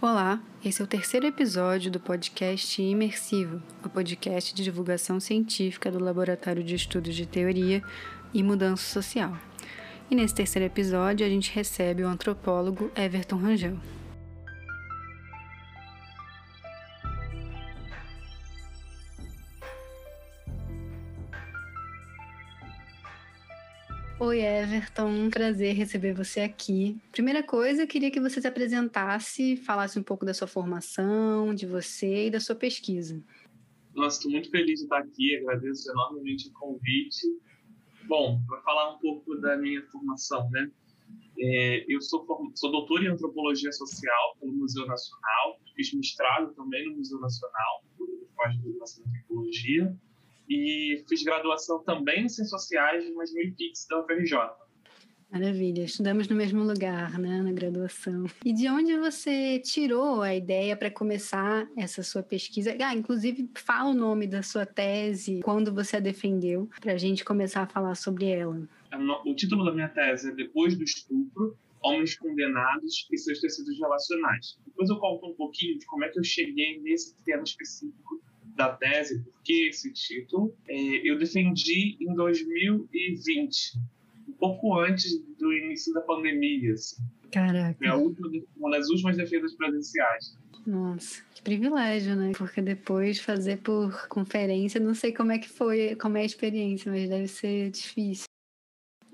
Olá, esse é o terceiro episódio do podcast Imersivo, o podcast de divulgação científica do Laboratório de Estudos de Teoria e Mudança Social. E nesse terceiro episódio a gente recebe o antropólogo Everton Rangel. Oi, Everton, um prazer receber você aqui. Primeira coisa, eu queria que você se apresentasse, falasse um pouco da sua formação, de você e da sua pesquisa. Nossa, estou muito feliz de estar aqui, agradeço enormemente o convite. Bom, para falar um pouco da minha formação, né? É, eu sou, sou doutor em antropologia social pelo Museu Nacional, fiz mestrado também no Museu Nacional, pós-graduação em antropologia e fiz graduação também em Ciências Sociais, mas no IPIX da UFRJ. Maravilha, estudamos no mesmo lugar, né, na graduação. E de onde você tirou a ideia para começar essa sua pesquisa? Ah, inclusive, fala o nome da sua tese, quando você a defendeu, para a gente começar a falar sobre ela. O título da minha tese é Depois do Estupro, Homens Condenados e Seus Tecidos Relacionais. Depois eu conto um pouquinho de como é que eu cheguei nesse tema específico da tese, porque esse título é, eu defendi em 2020, um pouco antes do início da pandemia. Assim. Caraca. É última, uma das últimas defesas presenciais. Nossa, que privilégio, né? Porque depois fazer por conferência, não sei como é que foi, como é a experiência, mas deve ser difícil.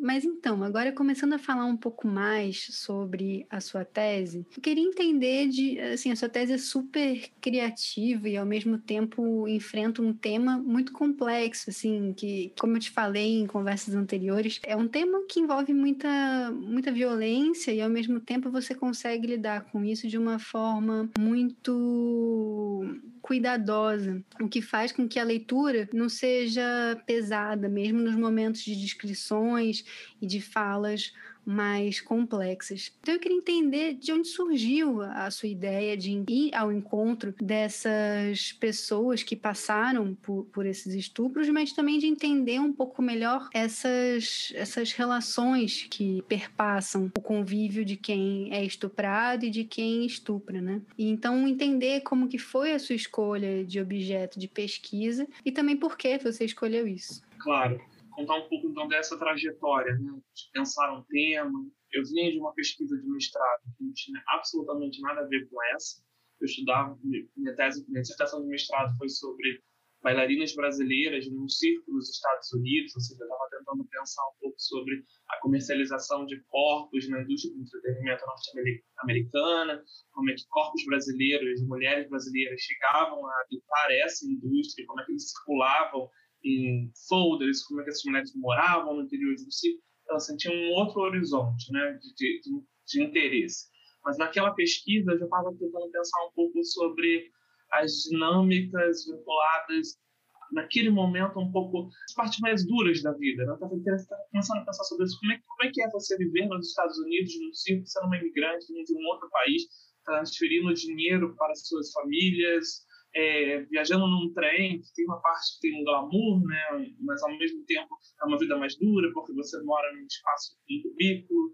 Mas então, agora começando a falar um pouco mais sobre a sua tese, eu queria entender de, assim, a sua tese é super criativa e ao mesmo tempo enfrenta um tema muito complexo, assim, que, como eu te falei em conversas anteriores, é um tema que envolve muita, muita violência e ao mesmo tempo você consegue lidar com isso de uma forma muito cuidadosa, o que faz com que a leitura não seja pesada, mesmo nos momentos de descrições e de falas mais complexas. Então eu queria entender de onde surgiu a sua ideia de ir ao encontro dessas pessoas que passaram por, por esses estupros, mas também de entender um pouco melhor essas, essas relações que perpassam o convívio de quem é estuprado e de quem estupra, né? E então entender como que foi a sua escolha de objeto de pesquisa e também por que você escolheu isso. Claro contar um pouco então dessa trajetória, né? de pensar um tema. Eu vinha de uma pesquisa de mestrado que não tinha absolutamente nada a ver com essa. Eu estudava, minha tese, minha dissertação de mestrado foi sobre bailarinas brasileiras num circo nos Estados Unidos, ou seja, eu estava tentando pensar um pouco sobre a comercialização de corpos na indústria do entretenimento norte-americana, como é que corpos brasileiros, mulheres brasileiras chegavam a habitar essa indústria, como é que eles circulavam em folders, como é que essas mulheres moravam no interior do sítio, elas sentiam um outro horizonte né, de, de, de interesse. Mas naquela pesquisa eu já estava tentando pensar um pouco sobre as dinâmicas vinculadas naquele momento um pouco as partes mais duras da vida. Né? Eu estava começando a pensar sobre isso. Como é, como é que é você viver nos Estados Unidos, no circo, sendo uma imigrante de um outro país, transferindo dinheiro para suas famílias, é, viajando num trem, tem uma parte que tem um glamour, né, mas ao mesmo tempo é uma vida mais dura, porque você mora num espaço em cubículo.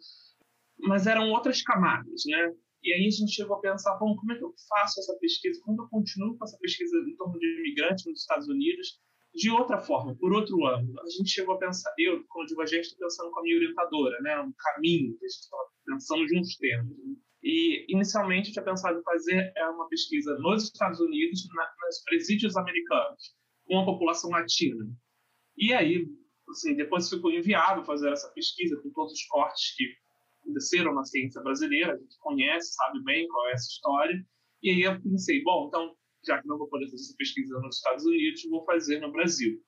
Mas eram outras camadas, né? E aí a gente chegou a pensar, bom, como é que eu faço essa pesquisa? Como eu continuo com essa pesquisa em torno de imigrantes nos Estados Unidos de outra forma, por outro ângulo? A gente chegou a pensar, eu, quando digo a gente, estou pensando com a minha orientadora, né? Um caminho estava pensando juntos termos. Né? E, inicialmente, eu tinha pensado em fazer é, uma pesquisa nos Estados Unidos, na, nos presídios americanos, com a população latina. E aí, assim, depois ficou enviado fazer essa pesquisa com todos os cortes que aconteceram na ciência brasileira, a gente conhece, sabe bem qual é essa história. E aí eu pensei, bom, então, já que não vou poder fazer essa pesquisa nos Estados Unidos, vou fazer no Brasil.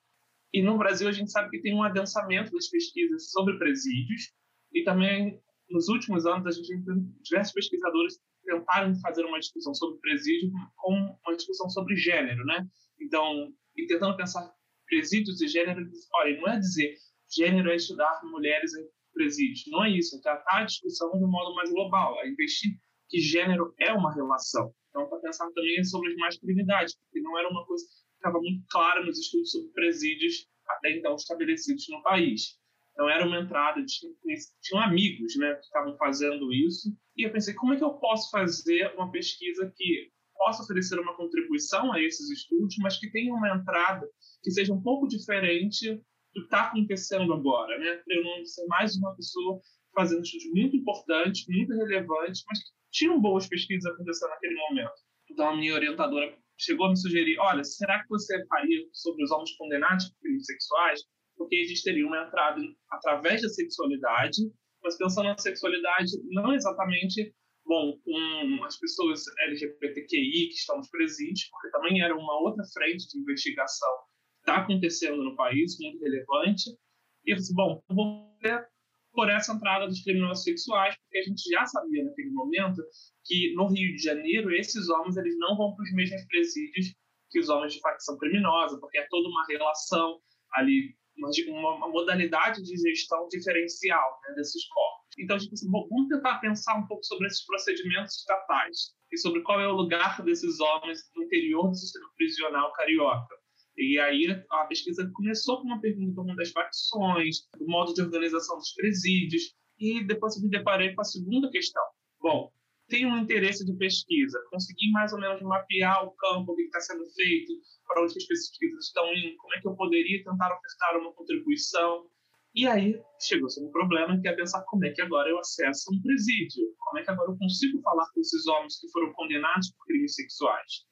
E no Brasil a gente sabe que tem um adensamento das pesquisas sobre presídios e também nos últimos anos, a gente tem diversos pesquisadores tentaram fazer uma discussão sobre presídio com uma discussão sobre gênero, né? Então, e tentando pensar presídios e gênero, olha, não é dizer gênero é estudar mulheres em presídio, não é isso, é tratar a discussão de um modo mais global, é investir que gênero é uma relação. Então, para pensar também sobre as masculinidades, porque não era uma coisa que estava muito clara nos estudos sobre presídios até então estabelecidos no país. Então era uma entrada, tinha, tinham amigos né, que estavam fazendo isso. E eu pensei, como é que eu posso fazer uma pesquisa que possa oferecer uma contribuição a esses estudos, mas que tenha uma entrada que seja um pouco diferente do que está acontecendo agora, né? Para eu não ser mais uma pessoa fazendo estudos muito importantes, muito relevantes, mas que tinham boas pesquisas acontecendo naquele momento. Então a minha orientadora chegou a me sugerir, olha, será que você faria sobre os homens condenados por crimes sexuais? Porque eles teriam uma entrada através da sexualidade, mas pensando na sexualidade não exatamente bom, com as pessoas LGBTQI que estão nos presídios, porque também era uma outra frente de investigação que está acontecendo no país, muito relevante. E eu disse, bom, vou ver por essa entrada dos criminosos sexuais, porque a gente já sabia naquele momento que no Rio de Janeiro esses homens eles não vão para os mesmos presídios que os homens de facção criminosa, porque é toda uma relação ali, uma, modalidade de gestão diferencial né, desses corpos. Então, a gente pensou, bom, vamos tentar pensar um pouco sobre esses procedimentos estatais e sobre qual é o lugar desses homens no interior do sistema prisional carioca. E aí a pesquisa começou com uma pergunta das facções, do modo de organização dos presídios, e depois me deparei com a segunda questão. Bom, tenho um interesse de pesquisa, consegui mais ou menos mapear o campo, o que está sendo feito, para onde as pesquisas estão indo, como é que eu poderia tentar ofertar uma contribuição. E aí chegou-se um problema que é pensar como é que agora eu acesso um presídio, como é que agora eu consigo falar com esses homens que foram condenados por crimes sexuais.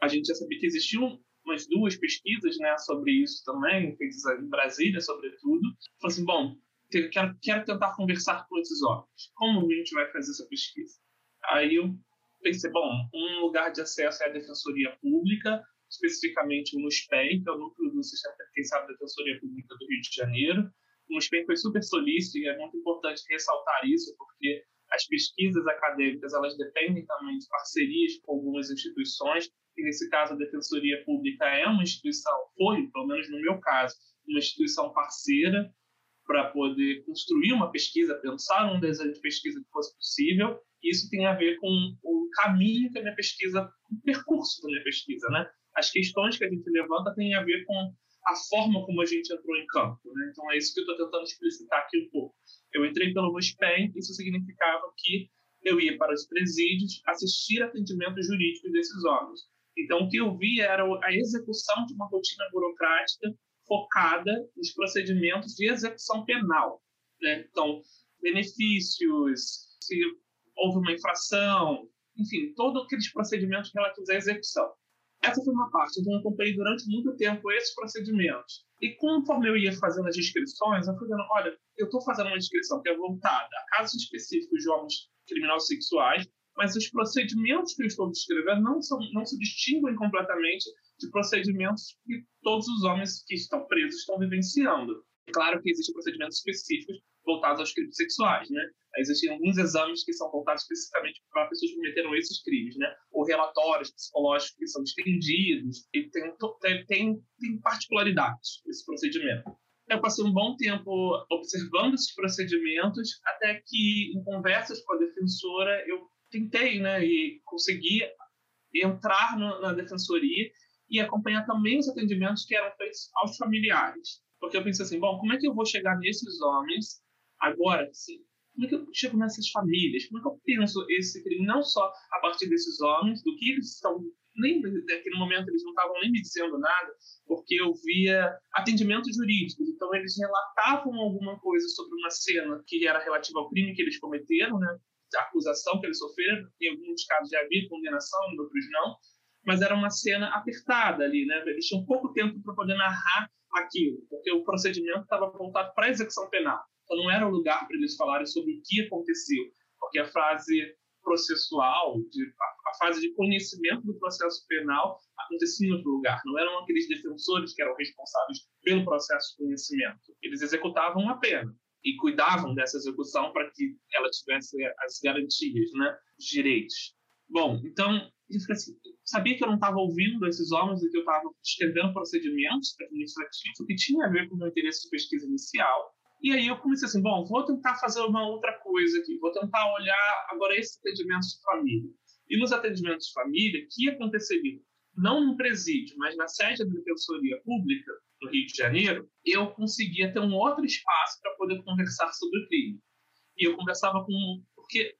A gente já sabia que existiam umas duas pesquisas né, sobre isso também, feitas em Brasília, sobretudo. Falei assim, bom, quero, quero tentar conversar com esses homens. Como a gente vai fazer essa pesquisa? Aí eu pensei, bom, um lugar de acesso é a Defensoria Pública, especificamente no SPEI, que é o núcleo do Sistema Penitenciário da Defensoria Pública do Rio de Janeiro. O SPEI foi super solícito e é muito importante ressaltar isso, porque as pesquisas acadêmicas elas dependem também de parcerias com algumas instituições, e nesse caso a Defensoria Pública é uma instituição, foi, pelo menos no meu caso, uma instituição parceira para poder construir uma pesquisa, pensar num desenho de pesquisa que fosse possível. Isso tem a ver com o caminho que a minha pesquisa, o percurso da minha pesquisa, né? As questões que a gente levanta têm a ver com a forma como a gente entrou em campo, né? Então é isso que eu estou tentando explicitar aqui um pouco. Eu entrei pelo MUSPEN, isso significava que eu ia para os presídios assistir atendimento jurídico desses órgãos. Então, o que eu vi era a execução de uma rotina burocrática focada nos procedimentos de execução penal. Né? Então, benefícios, se houve uma infração, enfim, todos aqueles procedimentos relativos à execução. Essa foi uma parte. Então, eu acompanhei durante muito tempo esses procedimentos. E conforme eu ia fazendo as inscrições, eu fui vendo, olha, eu estou fazendo uma inscrição que é voltada a casos específicos de homens criminosos sexuais, mas os procedimentos que eu estou descrevendo não, são, não se distinguem completamente de procedimentos que todos os homens que estão presos estão vivenciando. É claro que existem procedimentos específicos voltados aos crimes sexuais, né? Existem alguns exames que são voltados especificamente para pessoas que cometeram esses crimes, né? Ou relatórios psicológicos que são estendidos, e tem, tem, tem particularidades esse procedimento. Eu passei um bom tempo observando esses procedimentos, até que, em conversas com a defensora, eu tentei, né, e consegui entrar no, na defensoria e acompanhar também os atendimentos que eram feitos aos familiares. Porque eu pensei assim, bom, como é que eu vou chegar nesses homens agora, assim, como é que eu chego nessas famílias? Como é que eu penso esse crime não só a partir desses homens, do que eles estão nem naquele momento eles não estavam nem me dizendo nada, porque eu via atendimentos jurídicos, então eles relatavam alguma coisa sobre uma cena que era relativa ao crime que eles cometeram, né? Acusação que eles sofreram, em alguns casos já havia condenação, em outros não, mas era uma cena apertada ali, né? Eles tinham pouco tempo para poder narrar aquilo, porque o procedimento estava voltado para a execução penal. Então não era o lugar para eles falarem sobre o que aconteceu, porque a fase processual, de, a, a, fase de conhecimento do processo penal acontecia em outro lugar. Não eram aqueles defensores que eram responsáveis pelo processo de conhecimento. Eles executavam a pena e cuidavam dessa execução para que ela tivesse as garantias, né, os direitos. Bom, então, assim, sabia que eu não estava ouvindo esses homens e que eu estava escrevendo procedimentos administrativos que tinha a ver com o meu interesse de pesquisa inicial. E aí eu comecei assim, bom, vou tentar fazer uma outra coisa aqui, vou tentar olhar agora esses atendimentos de família. E nos atendimentos de família, que aconteceria não no presídio, mas na sede da Defensoria Pública, no Rio de Janeiro, eu conseguia ter um outro espaço para poder conversar sobre o crime. E eu conversava com. Porque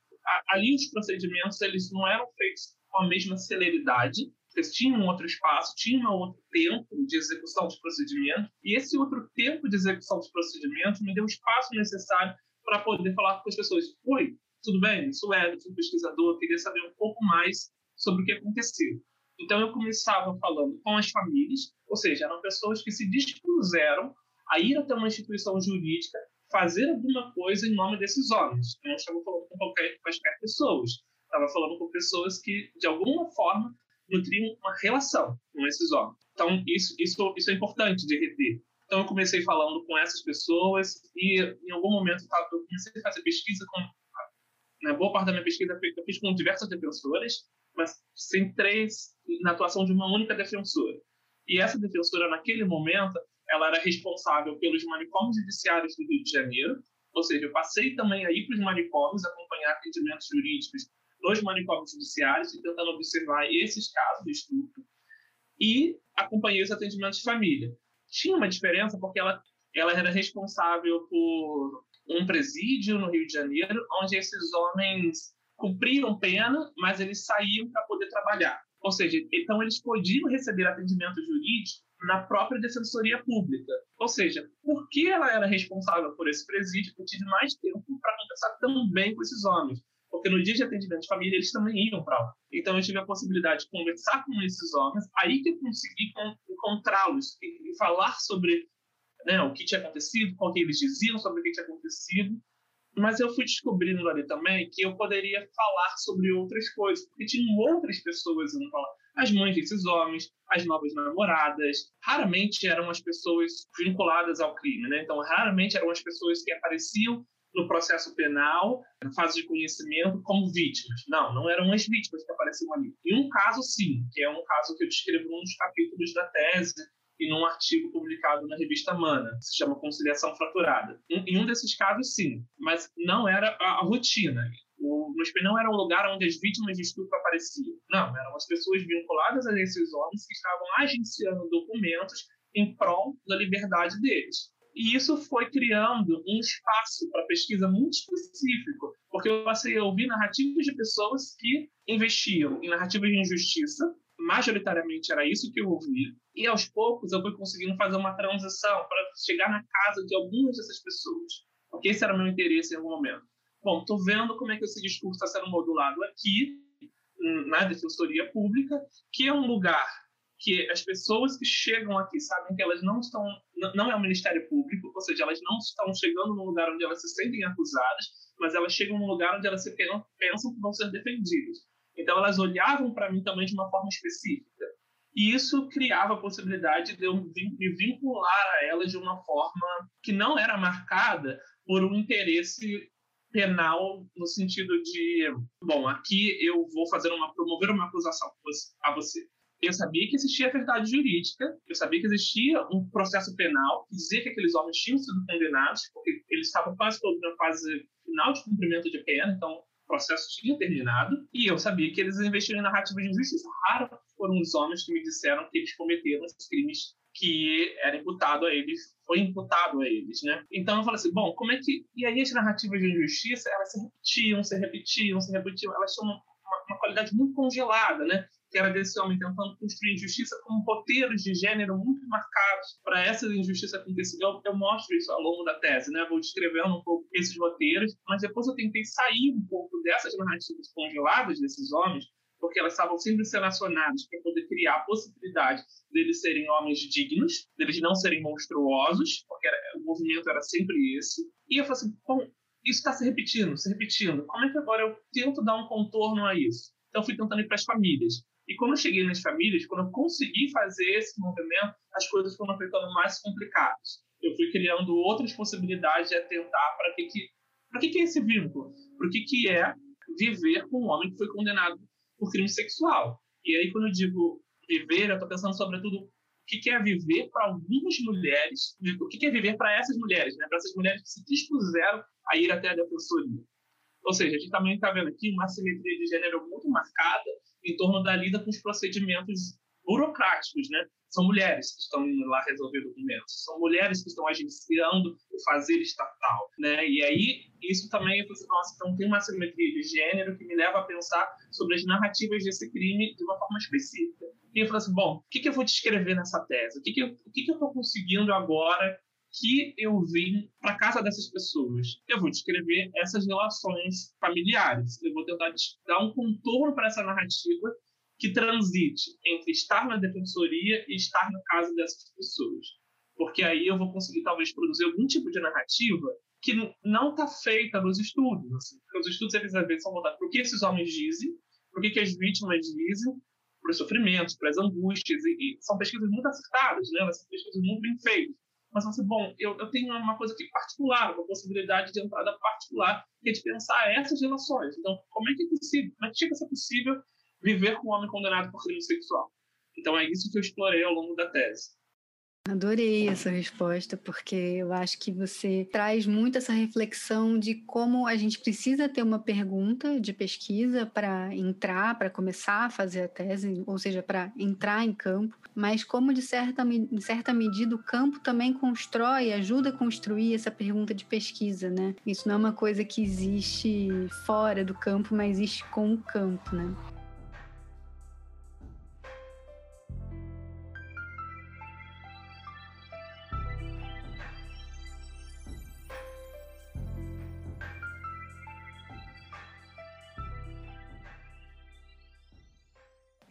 ali os procedimentos eles não eram feitos com a mesma celeridade, eles tinham um outro espaço, tinham um outro tempo de execução dos procedimentos, e esse outro tempo de execução dos procedimentos me deu o espaço necessário para poder falar com as pessoas. Oi, tudo bem? Eu sou sou pesquisador, queria saber um pouco mais sobre o que aconteceu. Então eu começava falando com as famílias, ou seja, eram pessoas que se dispuseram a ir até uma instituição jurídica fazer alguma coisa em nome desses homens. Eu não estava falando com qualquer, quaisquer pessoas, estava falando com pessoas que, de alguma forma, nutriam uma relação com esses homens. Então, isso, isso, isso é importante de reter. Então, eu comecei falando com essas pessoas e, em algum momento, eu comecei a fazer pesquisa com... Né, boa parte da minha pesquisa eu fiz com diversas defensoras, mas três na atuação de uma única defensora. E essa defensora, naquele momento, ela era responsável pelos manicômios judiciários do Rio de Janeiro, ou seja, eu passei também aí para os manicômios acompanhar atendimentos jurídicos nos manicômios judiciários e tentando observar esses casos de estupro e acompanhei os atendimentos de família. Tinha uma diferença porque ela, ela era responsável por um presídio no Rio de Janeiro, onde esses homens cumpriram pena, mas eles saíam para poder trabalhar. Ou seja, então eles podiam receber atendimento jurídico na própria Defensoria Pública. Ou seja, porque ela era responsável por esse presídio, eu tive mais tempo para conversar também com esses homens. Porque no dia de atendimento de família, eles também iam para lá. Então, eu tive a possibilidade de conversar com esses homens, aí que eu consegui encontrá-los e, falar sobre né, o que tinha acontecido, o que eles diziam sobre o que tinha acontecido. Mas eu fui descobrindo ali também que eu poderia falar sobre outras coisas, porque tinham outras pessoas indo falar as mães desses homens, as novas namoradas. Raramente eram as pessoas vinculadas ao crime, né? Então, raramente eram as pessoas que apareciam no processo penal, na fase de conhecimento, como vítimas. Não, não eram as vítimas que apareciam ali. Em um caso, sim, que é um caso que eu descrevo num dos capítulos da tese e num artigo publicado na revista Mana, que se chama Conciliação Fraturada. Em um desses casos, sim, mas não era a, rotina. O NUSP não era um lugar onde as vítimas de estupro apareciam. Não, eram as pessoas vinculadas a esses homens que estavam agenciando documentos em prol da liberdade deles. E isso foi criando um espaço para pesquisa muito específico, porque eu passei a ouvir narrativas de pessoas que investiam em narrativas de injustiça, majoritariamente era isso que eu ouvia, e aos poucos eu fui conseguindo fazer uma transição para chegar na casa de algumas dessas pessoas, porque esse era o meu interesse em algum momento. Bom, estou vendo como é que esse discurso está sendo modulado aqui, na Defensoria Pública, que é um lugar que as pessoas que chegam aqui sabem que elas não estão, não é o Ministério Público, ou seja, elas não estão chegando num lugar onde elas se sentem acusadas, mas elas chegam num lugar onde elas se pensam que vão ser defendidas. Então elas olhavam para mim também de uma forma específica. E isso criava a possibilidade de eu me vincular a elas de uma forma que não era marcada por um interesse penal no sentido de, bom, aqui eu vou fazer uma promover uma acusação a você. Eu sabia que existia a verdade jurídica, eu sabia que existia um processo penal que dizia que aqueles homens tinham sido condenados, porque eles estavam quase todos na fase final de cumprimento de pena, então processo tinha terminado, e eu sabia que eles investiram em narrativas de injustiça. Raro foram os homens que me disseram que eles cometeram os crimes que era imputado a eles, foi imputado a eles, né? Então eu falei assim, bom, como é que... E aí as narrativas de injustiça, elas se repetiam, se repetiam, se repetiam, elas tinham uma, uma qualidade muito congelada, né? Que era desse homem tentando construir injustiça com roteiros de gênero muito marcados para essa injustiça acontecer. Eu, eu, mostro isso ao longo da tese, né? Vou descrevendo um pouco esses roteiros, mas depois eu tentei sair um pouco dessas narrativas congeladas desses homens, porque elas estavam sempre selecionadas para poder criar a possibilidade deles serem homens dignos, deles não serem monstruosos, porque era, o movimento era sempre esse. E eu falei assim, bom, isso está se repetindo, se repetindo. Como é que agora eu tento dar um contorno a isso? Então, fui tentando ir para as famílias. E quando eu cheguei nas famílias, quando eu consegui fazer esse movimento, as coisas foram ficando mais complicadas. Eu fui criando outras possibilidades de atentar para que, que, para que, que é esse vínculo, para que, que é viver com um homem que foi condenado por crime sexual. E aí, quando eu digo viver, eu estou pensando sobretudo o que, é viver para algumas mulheres, o que é viver para essas mulheres, né? para essas mulheres que se dispuseram a ir até a defensoria. Ou seja, a gente também está vendo aqui uma simetria de gênero muito marcada em torno da lida com os procedimentos burocráticos, né? São mulheres que estão indo lá resolver documentos, são mulheres que estão agenciando o fazer estatal, né? E aí isso também falei, nossa, então tem uma simetria de gênero que me leva a pensar sobre as narrativas desse crime de uma forma específica. E eu falei assim, bom, o que, que eu vou te escrever nessa tese? O que, que eu, o que, que eu estou conseguindo agora que eu vim para casa dessas pessoas? Eu vou descrever essas relações familiares. Eu vou tentar dar um contorno para essa narrativa que transite entre estar na defensoria e estar na casa dessas pessoas. Porque aí eu vou conseguir, talvez, produzir algum tipo de narrativa que não está feita nos estudos. Assim. Os estudos, às vezes, são voltados para o que esses homens dizem, para o que, que as vítimas dizem, para os sofrimentos, para as angústias. E, e, são pesquisas muito acertadas, né? são pesquisas muito bem feitas. Mas você, bom, eu, eu tenho uma coisa aqui particular, uma possibilidade de entrada particular, que é de pensar essas relações. Então, como é que é possível, como é que chega a ser possível viver com um homem condenado por crime sexual. Então é isso que eu explorei ao longo da tese. Adorei essa resposta, porque eu acho que você traz muito essa reflexão de como a gente precisa ter uma pergunta de pesquisa para entrar, para começar a fazer a tese, ou seja, para entrar em campo, mas como de certa, certa medida o campo também constrói, ajuda a construir essa pergunta de pesquisa, né? Isso não é uma coisa que existe fora do campo, mas existe com o campo, né?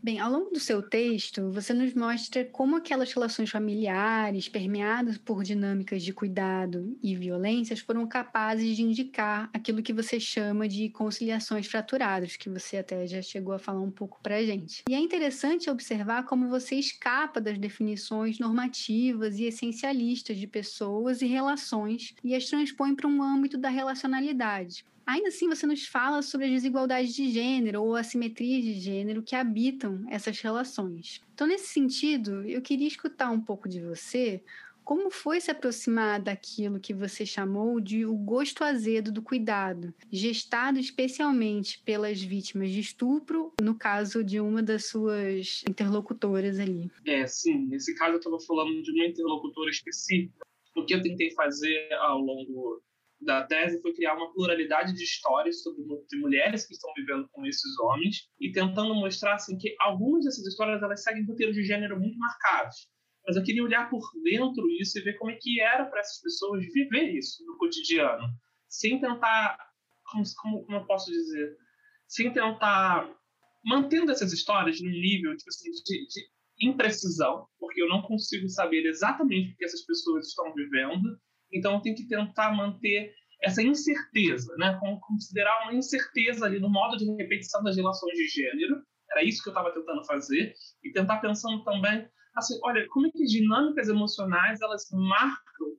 Bem, ao longo do seu texto, você nos mostra como aquelas relações familiares, permeadas por dinâmicas de cuidado e violências, foram capazes de indicar aquilo que você chama de conciliações fraturadas, que você até já chegou a falar um pouco para a gente. E é interessante observar como você escapa das definições normativas e essencialistas de pessoas e relações e as transpõe para um âmbito da relacionalidade, Ainda assim, você nos fala sobre as desigualdades de gênero ou assimetrias de gênero que habitam essas relações. Então, nesse sentido, eu queria escutar um pouco de você como foi se aproximar daquilo que você chamou de o gosto azedo do cuidado, gestado especialmente pelas vítimas de estupro, no caso de uma das suas interlocutoras ali? É, sim. Nesse caso, eu estava falando de uma interlocutora específica. O que eu tentei fazer ao longo da tese foi criar uma pluralidade de histórias sobre de mulheres que estão vivendo com esses homens e tentando mostrar assim que algumas dessas histórias elas seguem roteiros de gênero muito marcados. Mas eu queria olhar por dentro isso e ver como é que era para essas pessoas viver isso no cotidiano, sem tentar, como, como, como eu posso dizer, sem tentar mantendo essas histórias no nível tipo assim, de, de imprecisão, porque eu não consigo saber exatamente o que essas pessoas estão vivendo então, tem que tentar manter essa incerteza, né? considerar uma incerteza ali no modo de repetição das relações de gênero. Era isso que eu estava tentando fazer e tentar pensando também, assim, olha, como é que dinâmicas emocionais elas marcam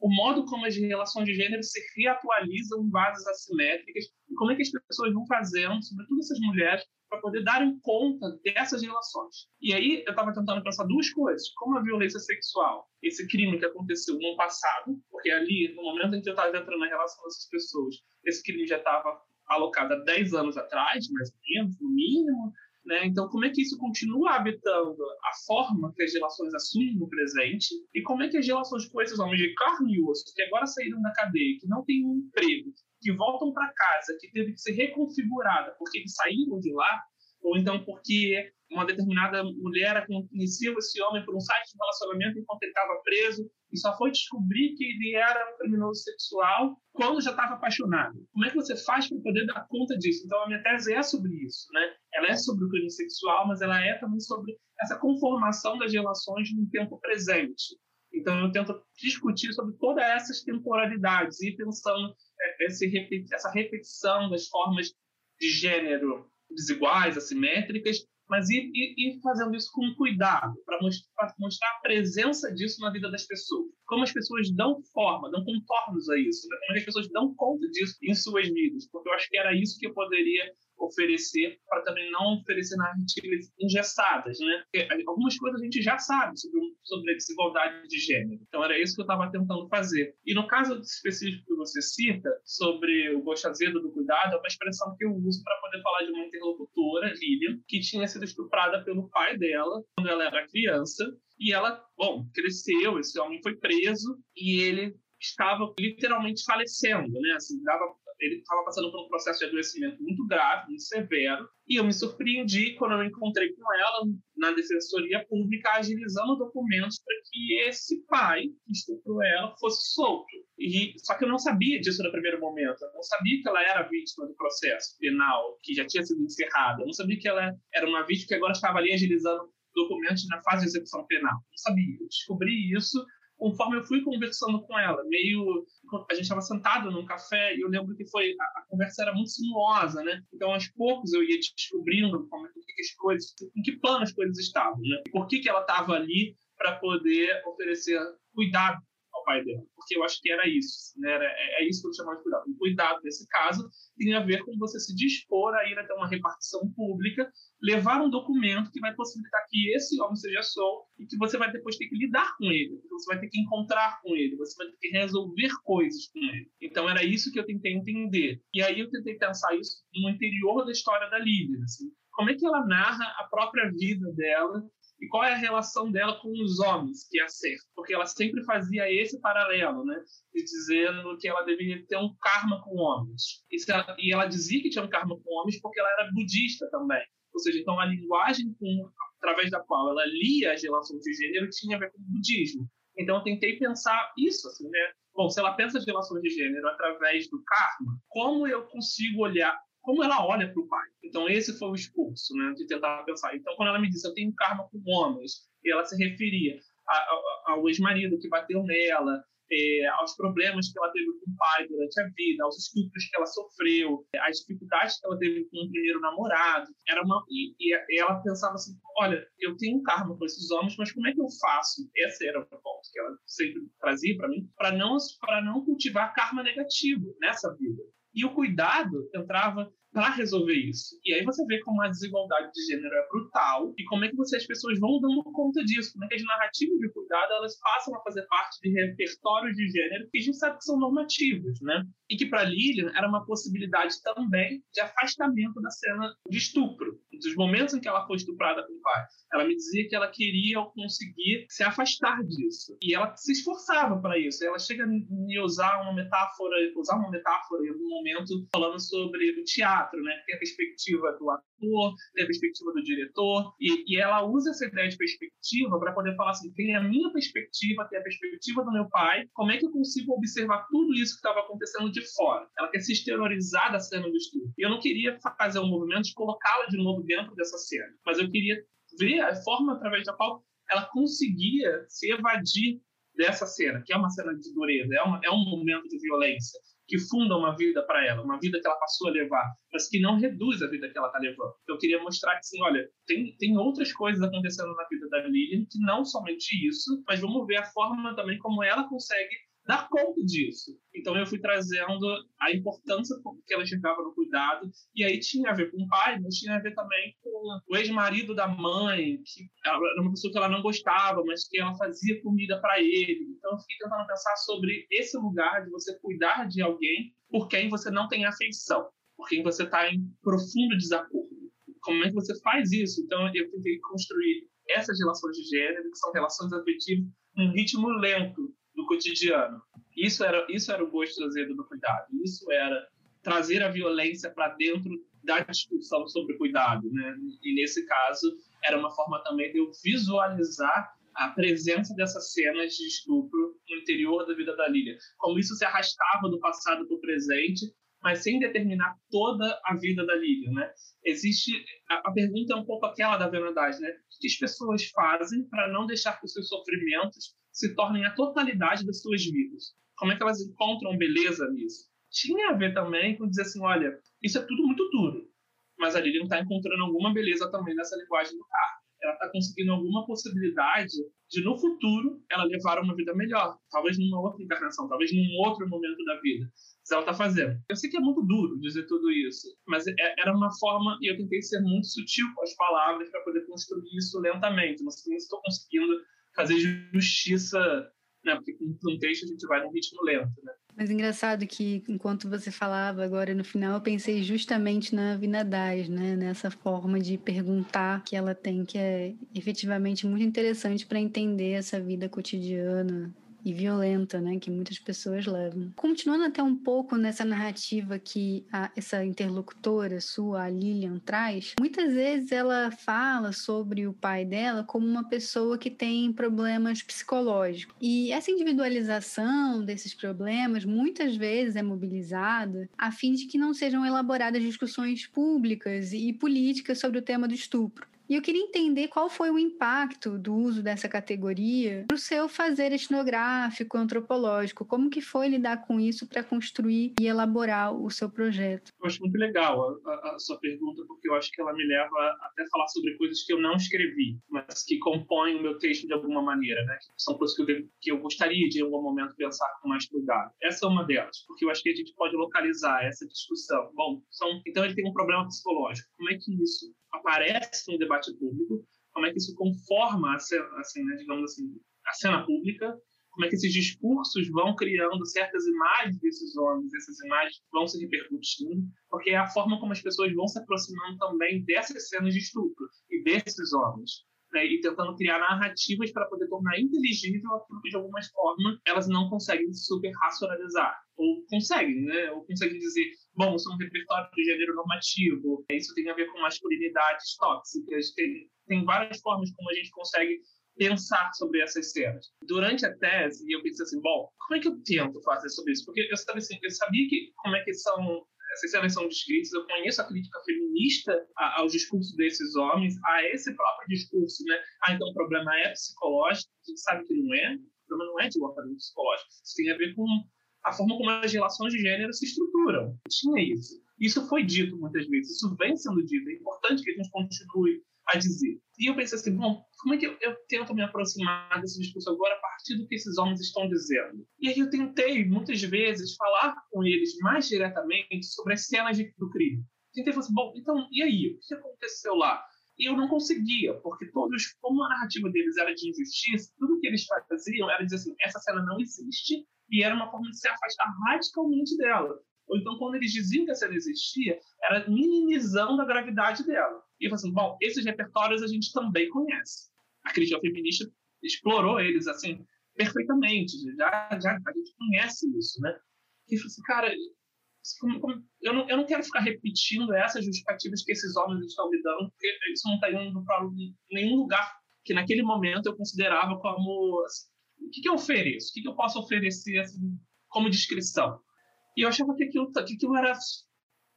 o modo como as relações de gênero se reatualizam em bases assimétricas e como é que as pessoas vão fazendo, sobretudo essas mulheres, para poder darem conta dessas relações. E aí eu estava tentando pensar duas coisas: como a violência sexual, esse crime que aconteceu no passado, porque ali, no momento em que eu estava entrando na relação dessas pessoas, esse crime já estava alocado há 10 anos atrás, mais ou menos, no mínimo. Né? Então, como é que isso continua habitando a forma que as relações assumem no presente e como é que as relações com esses homens de carne e osso, que agora saíram da cadeia, que não têm um emprego, que voltam para casa, que teve que ser reconfigurada porque eles saíram de lá, ou então porque uma determinada mulher conheceu esse homem por um site de relacionamento enquanto ele estava preso e só foi descobrir que ele era um criminoso sexual quando já estava apaixonado. Como é que você faz para poder dar conta disso? Então a minha tese é sobre isso, né? Ela é sobre o crime sexual, mas ela é também sobre essa conformação das relações no tempo presente. Então eu tento discutir sobre todas essas temporalidades e pensando esse, essa repetição das formas de gênero desiguais, assimétricas, mas ir, ir, ir fazendo isso com cuidado, para mostrar, mostrar, a presença disso na vida das pessoas. Como as pessoas dão forma, dão contornos a isso, né? como as pessoas dão conta disso em suas vidas, porque eu acho que era isso que eu poderia oferecer para também não oferecer narrativas engessadas, né? Porque algumas coisas a gente já sabe sobre, sobre a desigualdade de gênero. Então era isso que eu estava tentando fazer. E no caso específico que você cita sobre o gosto azedo do cuidado, é uma expressão que eu uso para poder falar de uma interlocutora, Lilian, que tinha sido estuprada pelo pai dela quando ela era criança. E ela, bom, cresceu, esse homem foi preso e ele estava literalmente falecendo, né? Assim, dava ele estava passando por um processo de adoecimento muito grave, muito severo, e eu me surpreendi quando eu encontrei com ela na Defensoria Pública agilizando documentos para que esse pai que estuprou ela fosse solto. E, só que eu não sabia disso no primeiro momento. Eu não sabia que ela era vítima do processo penal, que já tinha sido encerrado. Eu não sabia que ela era uma vítima que agora estava ali agilizando documentos na fase de execução penal. Não sabia. Eu descobri isso conforme eu fui conversando com ela, meio a gente estava sentado num café e eu lembro que foi a, a, conversa era muito sinuosa, né? Então aos poucos eu ia descobrindo como é que as coisas, em que plano as coisas estavam, né? Por que que ela estava ali para poder oferecer cuidado pai dela, porque eu acho que era isso, né? Era, é, é isso que eu chamo de cuidado. O cuidado nesse caso tem a ver com você se dispor a ir até uma repartição pública, levar um documento que vai possibilitar que esse homem seja solto e que você vai depois ter que lidar com ele, você vai ter que encontrar com ele, você vai ter que resolver coisas com ele. Então era isso que eu tentei entender. E aí eu tentei pensar isso no interior da história da Lívia, assim. Como é que ela narra a própria vida dela e qual é a relação dela com os homens, que certo, porque ela sempre fazia esse paralelo, né, de dizendo que ela deveria ter um karma com homens. E ela, e ela dizia que tinha um karma com homens porque ela era budista também. Ou seja, então a linguagem com, através da qual ela lia as relações de gênero tinha a ver com o budismo. Então eu tentei pensar isso, assim, né? Bom, se ela pensa as relações de gênero através do karma, como eu consigo olhar como ela olha para o pai. Então, esse foi o esforço né, de tentar pensar. Então, quando ela me disse, eu tenho karma com homens, e ela se referia ao ex-marido que bateu nela, é, aos problemas que ela teve com o pai durante a vida, aos estupros que ela sofreu, às dificuldades que ela teve com o primeiro namorado. Era uma e, e ela pensava assim: olha, eu tenho karma com esses homens, mas como é que eu faço? Esse era o ponto que ela sempre trazia para mim, para não para não cultivar karma negativo nessa vida. E o cuidado entrava para resolver isso. E aí você vê como a desigualdade de gênero é brutal e como é que você, as pessoas vão dando conta disso, como é que as narrativas de cuidado elas passam a fazer parte de repertórios de gênero que a gente sabe que são normativos, né? E que para Lilian era uma possibilidade também de afastamento da cena de estupro, dos momentos em que ela foi estuprada pelo pai. Ela me dizia que ela queria conseguir se afastar disso. E ela se esforçava para isso. Ela chega a me usar uma metáfora, usar uma metáfora em algum momento falando sobre o teatro, né? Tem a perspectiva do ator, tem a perspectiva do diretor, e, e ela usa essa ideia de perspectiva para poder falar assim: tem a minha perspectiva, tem a perspectiva do meu pai, como é que eu consigo observar tudo isso que estava acontecendo de fora? Ela quer se exteriorizar da cena do estudo. E eu não queria fazer um movimento de colocá-la de novo dentro dessa cena, mas eu queria ver a forma através da qual ela conseguia se evadir dessa cena, que é uma cena de dureza, é, uma, é um momento de violência que funda uma vida para ela, uma vida que ela passou a levar, mas que não reduz a vida que ela está levando. Eu queria mostrar que, assim, olha, tem, tem outras coisas acontecendo na vida da Lilian que não somente isso, mas vamos ver a forma também como ela consegue dar conta disso. Então eu fui trazendo a importância que ela enxergava no cuidado, e aí tinha a ver com o pai, mas tinha a ver também com o ex-marido da mãe, que era uma pessoa que ela não gostava, mas que ela fazia comida para ele. Então eu fiquei tentando pensar sobre esse lugar de você cuidar de alguém por quem você não tem afeição, por quem você está em profundo desacordo. Como é que você faz isso? Então eu tentei construir essas relações de gênero, que são relações afetivas, num ritmo lento, do cotidiano. Isso era, isso era o gosto azedo do cuidado. Isso era trazer a violência para dentro da discussão sobre cuidado, né? E nesse caso era uma forma também de eu visualizar a presença dessas cenas de estupro no interior da vida da Lília, como isso se arrastava do passado para o presente, mas sem determinar toda a vida da Lília, né? Existe a, a pergunta é um pouco aquela da verdade, né? O que as pessoas fazem para não deixar que os seus sofrimentos se tornem a totalidade das suas vidas. Como é que elas encontram beleza nisso? Tinha a ver também com dizer assim, olha, isso é tudo muito duro, mas a Lilian está encontrando alguma beleza também nessa linguagem do carro. Ela está conseguindo alguma possibilidade de, no futuro, ela levar uma vida melhor. Talvez numa outra encarnação, talvez num outro momento da vida. Se ela está fazendo. Eu sei que é muito duro dizer tudo isso, mas é, era uma forma, e eu tentei ser muito sutil com as palavras para poder construir isso lentamente. Mas não estou conseguindo fazer justiça né? Porque com um texto a gente vai num ritmo lento, né? Mas engraçado que enquanto você falava agora no final, eu pensei justamente na Vinadaz, né? Nessa forma de perguntar que ela tem, que é efetivamente muito interessante para entender essa vida cotidiana e violenta, né, que muitas pessoas levam. Continuando até um pouco nessa narrativa que a, essa interlocutora sua, a Lilian, traz, muitas vezes ela fala sobre o pai dela como uma pessoa que tem problemas psicológicos. E essa individualização desses problemas muitas vezes é mobilizada a fim de que não sejam elaboradas discussões públicas e políticas sobre o tema do estupro. E eu queria entender qual foi o impacto do uso dessa categoria para o seu fazer etnográfico, antropológico. Como que foi lidar com isso para construir e elaborar o seu projeto? Eu acho muito legal a, a, sua pergunta, porque eu acho que ela me leva até falar sobre coisas que eu não escrevi, mas que compõem o meu texto de alguma maneira, né? São coisas que eu, que eu gostaria de, em algum momento, pensar com mais cuidado. Essa é uma delas, porque eu acho que a gente pode localizar essa discussão. Bom, são, então ele tem um problema psicológico. Como é que isso aparece no debate público, como é que isso conforma, assim, né, digamos assim, a cena pública, como é que esses discursos vão criando certas imagens desses homens, essas imagens vão se repercutindo, porque é a forma como as pessoas vão se aproximando também dessas cenas de estupro e desses homens. Né, e tentando criar narrativas para poder tornar inteligível aquilo que, de alguma forma, elas não conseguem super racionalizar. Ou conseguem, né? Ou conseguem dizer, bom, isso um repertório de gênero normativo, isso tem a ver com masculinidades tóxicas, tem, tem várias formas como a gente consegue pensar sobre essas cenas. Durante a tese, eu pensei assim, bom, como é que eu tento fazer sobre isso? Porque eu sabia, assim, eu sabia que como é que são essas cenas são descritas, eu conheço a crítica feminista ao discurso desses homens, a esse próprio discurso, né? Ah, então o problema é psicológico, a gente sabe que não é, o problema não é de deslocamento psicológico, isso tem a ver com a forma como as relações de gênero se estruturam. Tinha isso. Isso foi dito muitas vezes, isso vem sendo dito, é importante que a gente continue a dizer. E eu pensei assim, bom, como é que eu, eu, tento me aproximar desse discurso agora a partir do que esses homens estão dizendo? E aí eu tentei, muitas vezes, falar com eles mais diretamente sobre as cenas de, do crime. Tentei falar assim, bom, então, e aí? O que aconteceu lá? E eu não conseguia, porque todos, como a narrativa deles era de injustiça, tudo que eles faziam era dizer assim, essa cena não existe, e era uma forma de se afastar radicalmente dela. Ou então, quando eles diziam que a cena existia, era minimizando a gravidade dela. E eu assim, bom, esses repertórios a gente também conhece. A crítica feminista explorou eles, assim, perfeitamente. Já, já a gente conhece isso, né? E eu assim, cara, como, como, eu, não, eu não quero ficar repetindo essas justificativas que esses homens estão me dando, porque isso não está indo para nenhum lugar que naquele momento eu considerava como... Assim, o que, que eu ofereço? O que, que eu posso oferecer assim, como descrição? E eu achava que aquilo, que aquilo era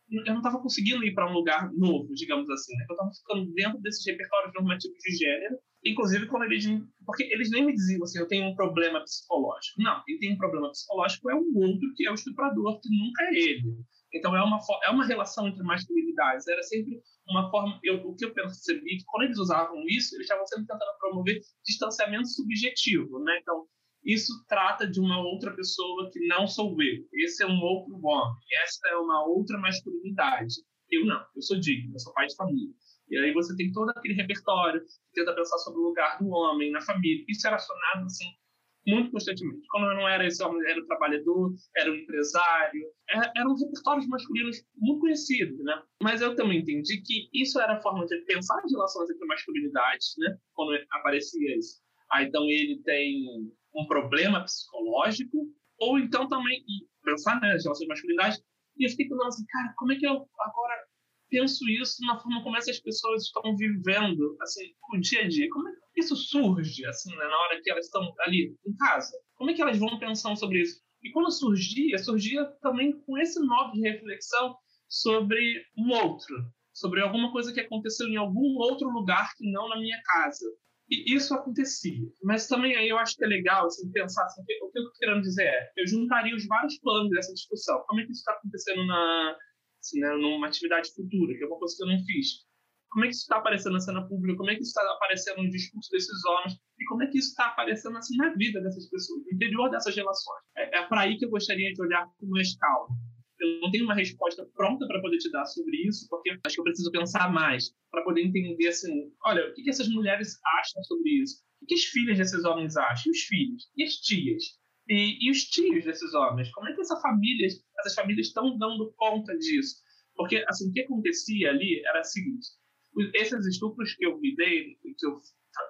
eu não estava conseguindo ir para um lugar novo, digamos assim. Né? Eu estava ficando dentro desses repertórios normativos de gênero, inclusive quando eles. Porque eles nem me diziam assim, eu tenho um problema psicológico. Não, quem tem um problema psicológico é o outro, que é o estuprador, que nunca é ele. Então é uma, é uma relação entre masculinidades. Era sempre uma forma. Eu, o que eu percebi que quando eles usavam isso, eles estavam sempre tentando promover distanciamento subjetivo. Né? Então, isso trata de uma outra pessoa que não sou eu. Esse é um outro homem. Essa é uma outra masculinidade. Eu não. Eu sou digno. Eu sou pai de família. E aí você tem todo aquele repertório que tenta pensar sobre o lugar do homem na família. Isso era acionado assim muito constantemente. Quando não era esse homem, era o trabalhador, era o empresário, era, eram repertórios masculinos muito conhecidos, né? Mas eu também entendi que isso era a forma de pensar as relações entre masculinidades, né? Quando aparecia isso. Ah, então ele tem um problema psicológico, ou então também, e pensar né, as relações masculinidades, e eu fiquei pensando assim, cara, como é que eu agora penso isso na forma como essas pessoas estão vivendo, assim, o dia a dia? Como é que isso surge, assim, né, na hora que elas estão ali em casa? Como é que elas vão pensando sobre isso? E quando surgia, surgia também com esse modo de reflexão sobre um outro, sobre alguma coisa que aconteceu em algum outro lugar que não na minha casa. E isso acontecia. Mas também aí eu acho que é legal assim, pensar assim, o que eu estou querendo dizer é, eu juntaria os vários planos dessa discussão. Como é que isso está acontecendo na, assim, né, numa atividade futura, que é uma coisa que eu não fiz? Como é que isso está aparecendo na cena pública? Como é que isso está aparecendo no discurso desses homens? E como é que isso está aparecendo assim, na vida dessas pessoas, no interior dessas relações? É, é para aí que eu gostaria de olhar com mais calma eu não tenho uma resposta pronta para poder te dar sobre isso, porque acho que eu preciso pensar mais para poder entender assim, olha, o que, que essas mulheres acham sobre isso? O O que as filhas desses homens acham? E os filhos? E as tias? E, e os tios desses homens? Como é que essa família, essas famílias estão dando conta disso? Porque, assim, o que acontecia ali era o seguinte, esses estupros que eu lidei, que eu,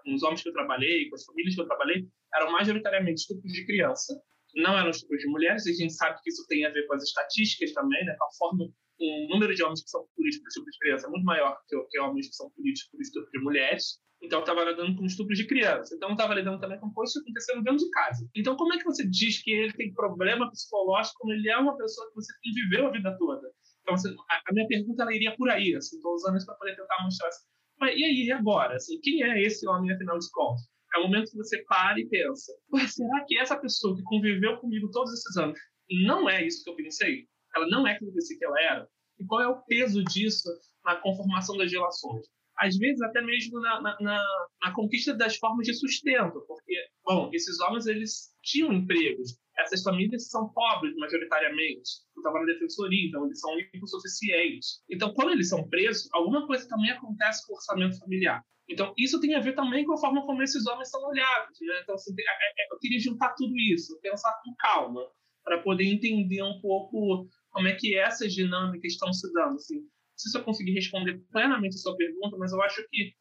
com os homens que eu trabalhei, com as famílias que eu trabalhei, eram majoritariamente estupros de criança. Não eram estupros de mulheres, e a gente sabe que isso tem a ver com as estatísticas também, né, com a forma o número de homens que são punidos por estupro de criança é muito maior que, que homens que são punidos por estupro de mulheres. Então, estava lidando com estupro de criança. Então, estava lidando também com coisas acontecendo dentro de casa. Então, como é que você diz que ele tem problema psicológico quando ele é uma pessoa que você viveu a vida toda? Então, assim, a, minha pergunta ela iria por aí. Assim, estou usando isso para poder tentar mostrar. Assim, mas e aí, agora? Assim, quem é esse homem, afinal de contas? É o momento que você para e pensa: será que essa pessoa que conviveu comigo todos esses anos não é isso que eu pensei? Ela não é aquilo que eu pensei que ela era? E qual é o peso disso na conformação das relações? Às vezes, até mesmo na, na, na, na conquista das formas de sustento, porque, bom, esses homens eles tinham empregos, essas famílias são pobres majoritariamente. Eu estava na defensoria, então eles são hipossuficientes. Então, quando eles são presos, alguma coisa também acontece com o orçamento familiar. Então, isso tem a ver também com a forma como esses homens são olhados. Né? Então, assim, é, é, eu queria juntar tudo isso, pensar com calma, para poder entender um pouco como é que essas dinâmicas estão se dando. Assim, se eu consegui responder plenamente a sua pergunta, mas eu acho que,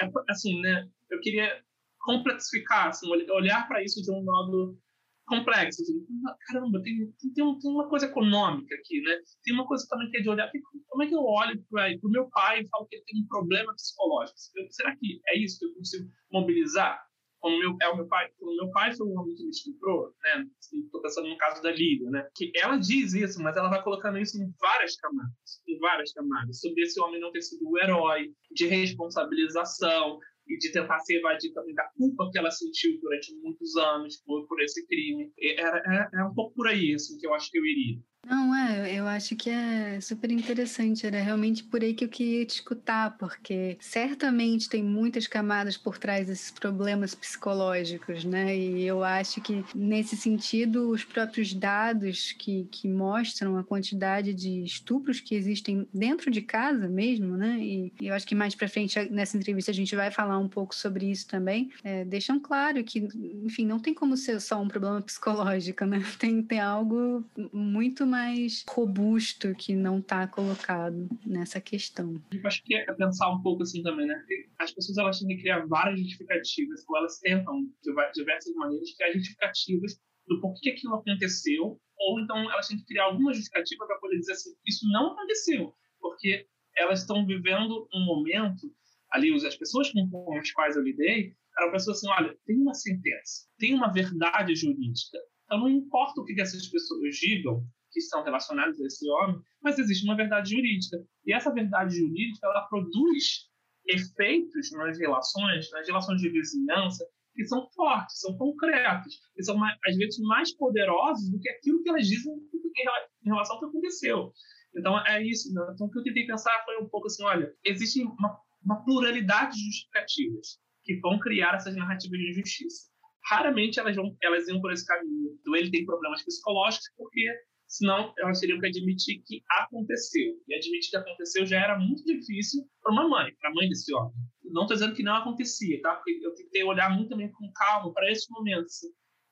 é, é assim, né, eu queria complexificar, assim, olhar para isso de um modo complexo. Assim, caramba, tem, tem, tem, uma coisa econômica aqui, né? Tem uma coisa também que é de olhar, como é que eu olho para o meu pai e falo que ele tem um problema psicológico? Será que é isso que eu consigo mobilizar? Como meu, é o meu pai, como meu pai foi um homem que me estuprou, né? Estou pensando no caso da Lívia, né? Que ela diz isso, mas ela vai colocando isso em várias camadas, em várias camadas, sobre esse homem não ter sido o herói, de responsabilização e de tentar se evadir também da culpa que ela sentiu durante muitos anos por, por esse crime. É, é, é um pouco por aí, assim, que eu acho que eu iria. Não, é, eu acho que é super interessante. Era realmente por aí que eu queria te escutar, porque certamente tem muitas camadas por trás desses problemas psicológicos, né? E eu acho que, nesse sentido, os próprios dados que, que mostram a quantidade de estupros que existem dentro de casa mesmo, né? E, e eu acho que mais para frente nessa entrevista a gente vai falar um pouco sobre isso também. É, deixam claro que, enfim, não tem como ser só um problema psicológico, né? Tem, tem algo muito mais mais robusto que não está colocado nessa questão. Eu acho que é pensar um pouco assim também, né? As pessoas elas têm que criar várias justificativas, ou elas tentam, de diversas maneiras, criar justificativas do porquê aquilo aconteceu, ou então elas têm que criar alguma justificativa para poder dizer assim, isso não aconteceu, porque elas estão vivendo um momento, ali as pessoas com as quais eu lidei, eram pessoas assim, olha, tem uma sentença, tem uma verdade jurídica, então não importa o que essas pessoas digam, que estão relacionados a esse homem, mas existe uma verdade jurídica. E essa verdade jurídica, ela produz efeitos nas relações, nas relações de vizinhança, que são fortes, são concretos, e são, às vezes, mais poderosos do que aquilo que elas dizem em relação ao que aconteceu. Então, é isso. Né? Então, o que eu tentei pensar foi um pouco assim, olha, existe uma, uma pluralidade de justificativas que vão criar essas narrativas de justiça. Raramente elas, vão, elas iam por esse caminho. Então, ele tem problemas psicológicos porque senão elas teriam que admitir que aconteceu. E admitir que aconteceu já era muito difícil para uma mãe, para a mãe desse homem. Não estou dizendo que não acontecia, tá? Porque eu tentei olhar muito também com calma para esses momentos.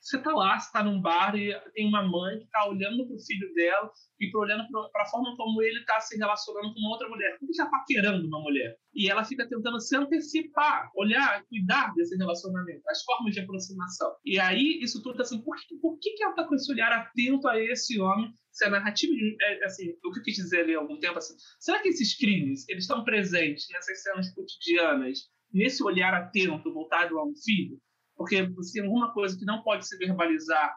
Você está lá, você está num bar e tem uma mãe que está olhando para o filho dela e olhando para a forma como ele está se relacionando com uma outra mulher. Como está paquerando uma mulher. E ela fica tentando se antecipar, olhar, cuidar desse relacionamento, as formas de aproximação. E aí, isso tudo assim, por, que, por que, que ela está com esse olhar atento a esse homem? Se a narrativa, é, assim, o que eu quis dizer ali há algum tempo, assim, será que esses crimes, eles estão presentes nessas cenas cotidianas, nesse olhar atento voltado a um filho? Porque se alguma coisa que não pode se verbalizar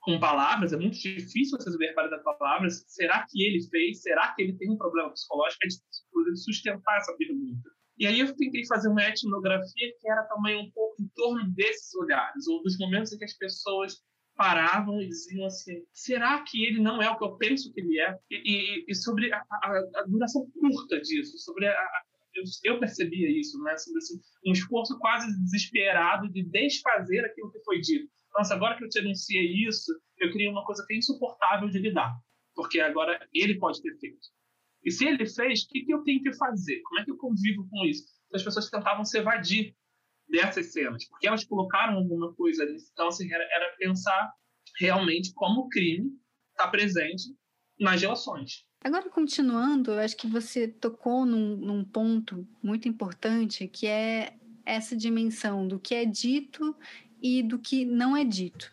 com palavras, é muito difícil você verbalizar palavras. Será que ele fez? Será que ele tem um problema psicológico? É difícil sustentar essa pergunta. E aí eu tentei fazer uma etnografia que era também um pouco em torno desses olhares, ou dos momentos em que as pessoas paravam e diziam assim: será que ele não é o que eu penso que ele é? E, e, e sobre a, a, a, duração curta disso, sobre a, eu, eu percebia isso, né? Sobre assim, um esforço quase desesperado de desfazer aquilo que foi dito. Nossa, agora que eu te anunciei isso, eu queria uma coisa que é insuportável de lidar, porque agora ele pode ter feito. E se ele fez, o que, que eu tenho que fazer? Como é que eu convivo com isso? As pessoas tentavam se evadir dessas cenas, porque elas colocaram alguma coisa ali. Então, assim, era, era pensar realmente como o crime está presente nas relações. Agora, continuando, eu acho que você tocou num, num ponto muito importante, que é essa dimensão do que é dito e do que não é dito.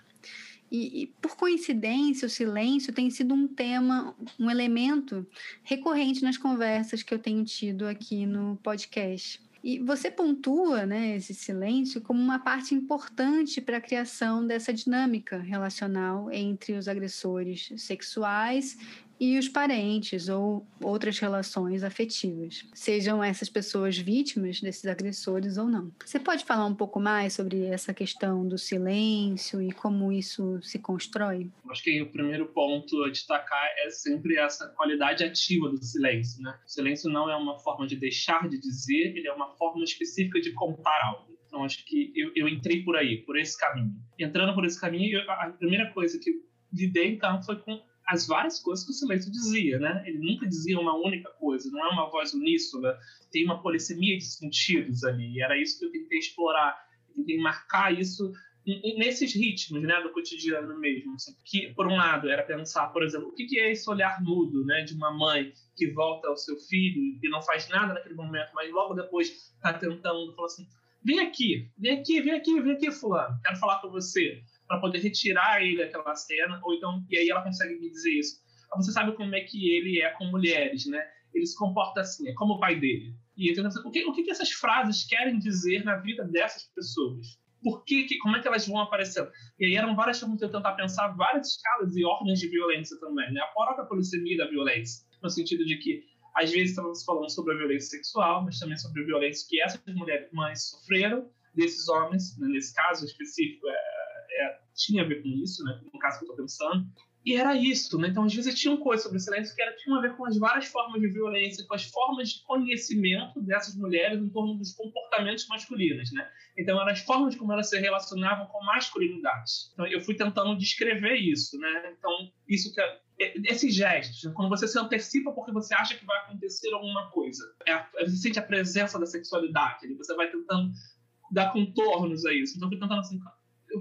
E, e, por coincidência, o silêncio tem sido um tema, um elemento recorrente nas conversas que eu tenho tido aqui no podcast. E você pontua né, esse silêncio como uma parte importante para a criação dessa dinâmica relacional entre os agressores sexuais e os parentes ou outras relações afetivas, sejam essas pessoas vítimas desses agressores ou não. Você pode falar um pouco mais sobre essa questão do silêncio e como isso se constrói? Acho que o primeiro ponto a destacar é sempre essa qualidade ativa do silêncio. Né? O silêncio não é uma forma de deixar de dizer, ele é uma forma específica de contar algo. Então, acho que eu, eu entrei por aí, por esse caminho. Entrando por esse caminho, eu, a primeira coisa que lidei, então, foi com as várias coisas que o silêncio dizia, né? Ele nunca dizia uma única coisa, não é uma voz uníssona, tem uma polissemia de sentidos ali, e era isso que eu tentei explorar, tentei marcar isso nesses ritmos, né, do cotidiano mesmo, assim, que por um lado era pensar, por exemplo, o que é esse olhar mudo, né, de uma mãe que volta ao seu filho e não faz nada naquele momento, mas logo depois está tentando, falar assim, vem aqui, vem aqui, vem aqui, vem aqui, fulano, quero falar com você para poder retirar ele daquela cena, ou então, e aí ela consegue me dizer isso. Você sabe como é que ele é com mulheres, né? Ele se comporta assim, é como o pai dele. E eu o que, o que essas frases querem dizer na vida dessas pessoas? Por que, como é que elas vão aparecendo? E aí eram várias formas de eu tentar pensar várias escalas e ordens de violência também, né? A própria polissemia da violência, no sentido de que às vezes estamos falando sobre a violência sexual, mas também sobre a violência que essas mulheres mães sofreram desses homens, né? nesse caso específico, é, é, tinha a ver com isso, né? No caso que eu estou pensando. E era isso, né? Então, às vezes, tinha coisa sobre silêncio que era, tinha a ver com as várias formas de violência, com as formas de conhecimento dessas mulheres em torno dos comportamentos masculinos, né? Então, eram as formas como elas se relacionavam com masculinidade. Então, eu fui tentando descrever isso, né? Então, isso que é, é esses gestos, né? quando você se antecipa porque você acha que vai acontecer alguma coisa, é, você sente a presença da sexualidade, você vai tentando dar contornos a isso. Então, eu fui tentando assim,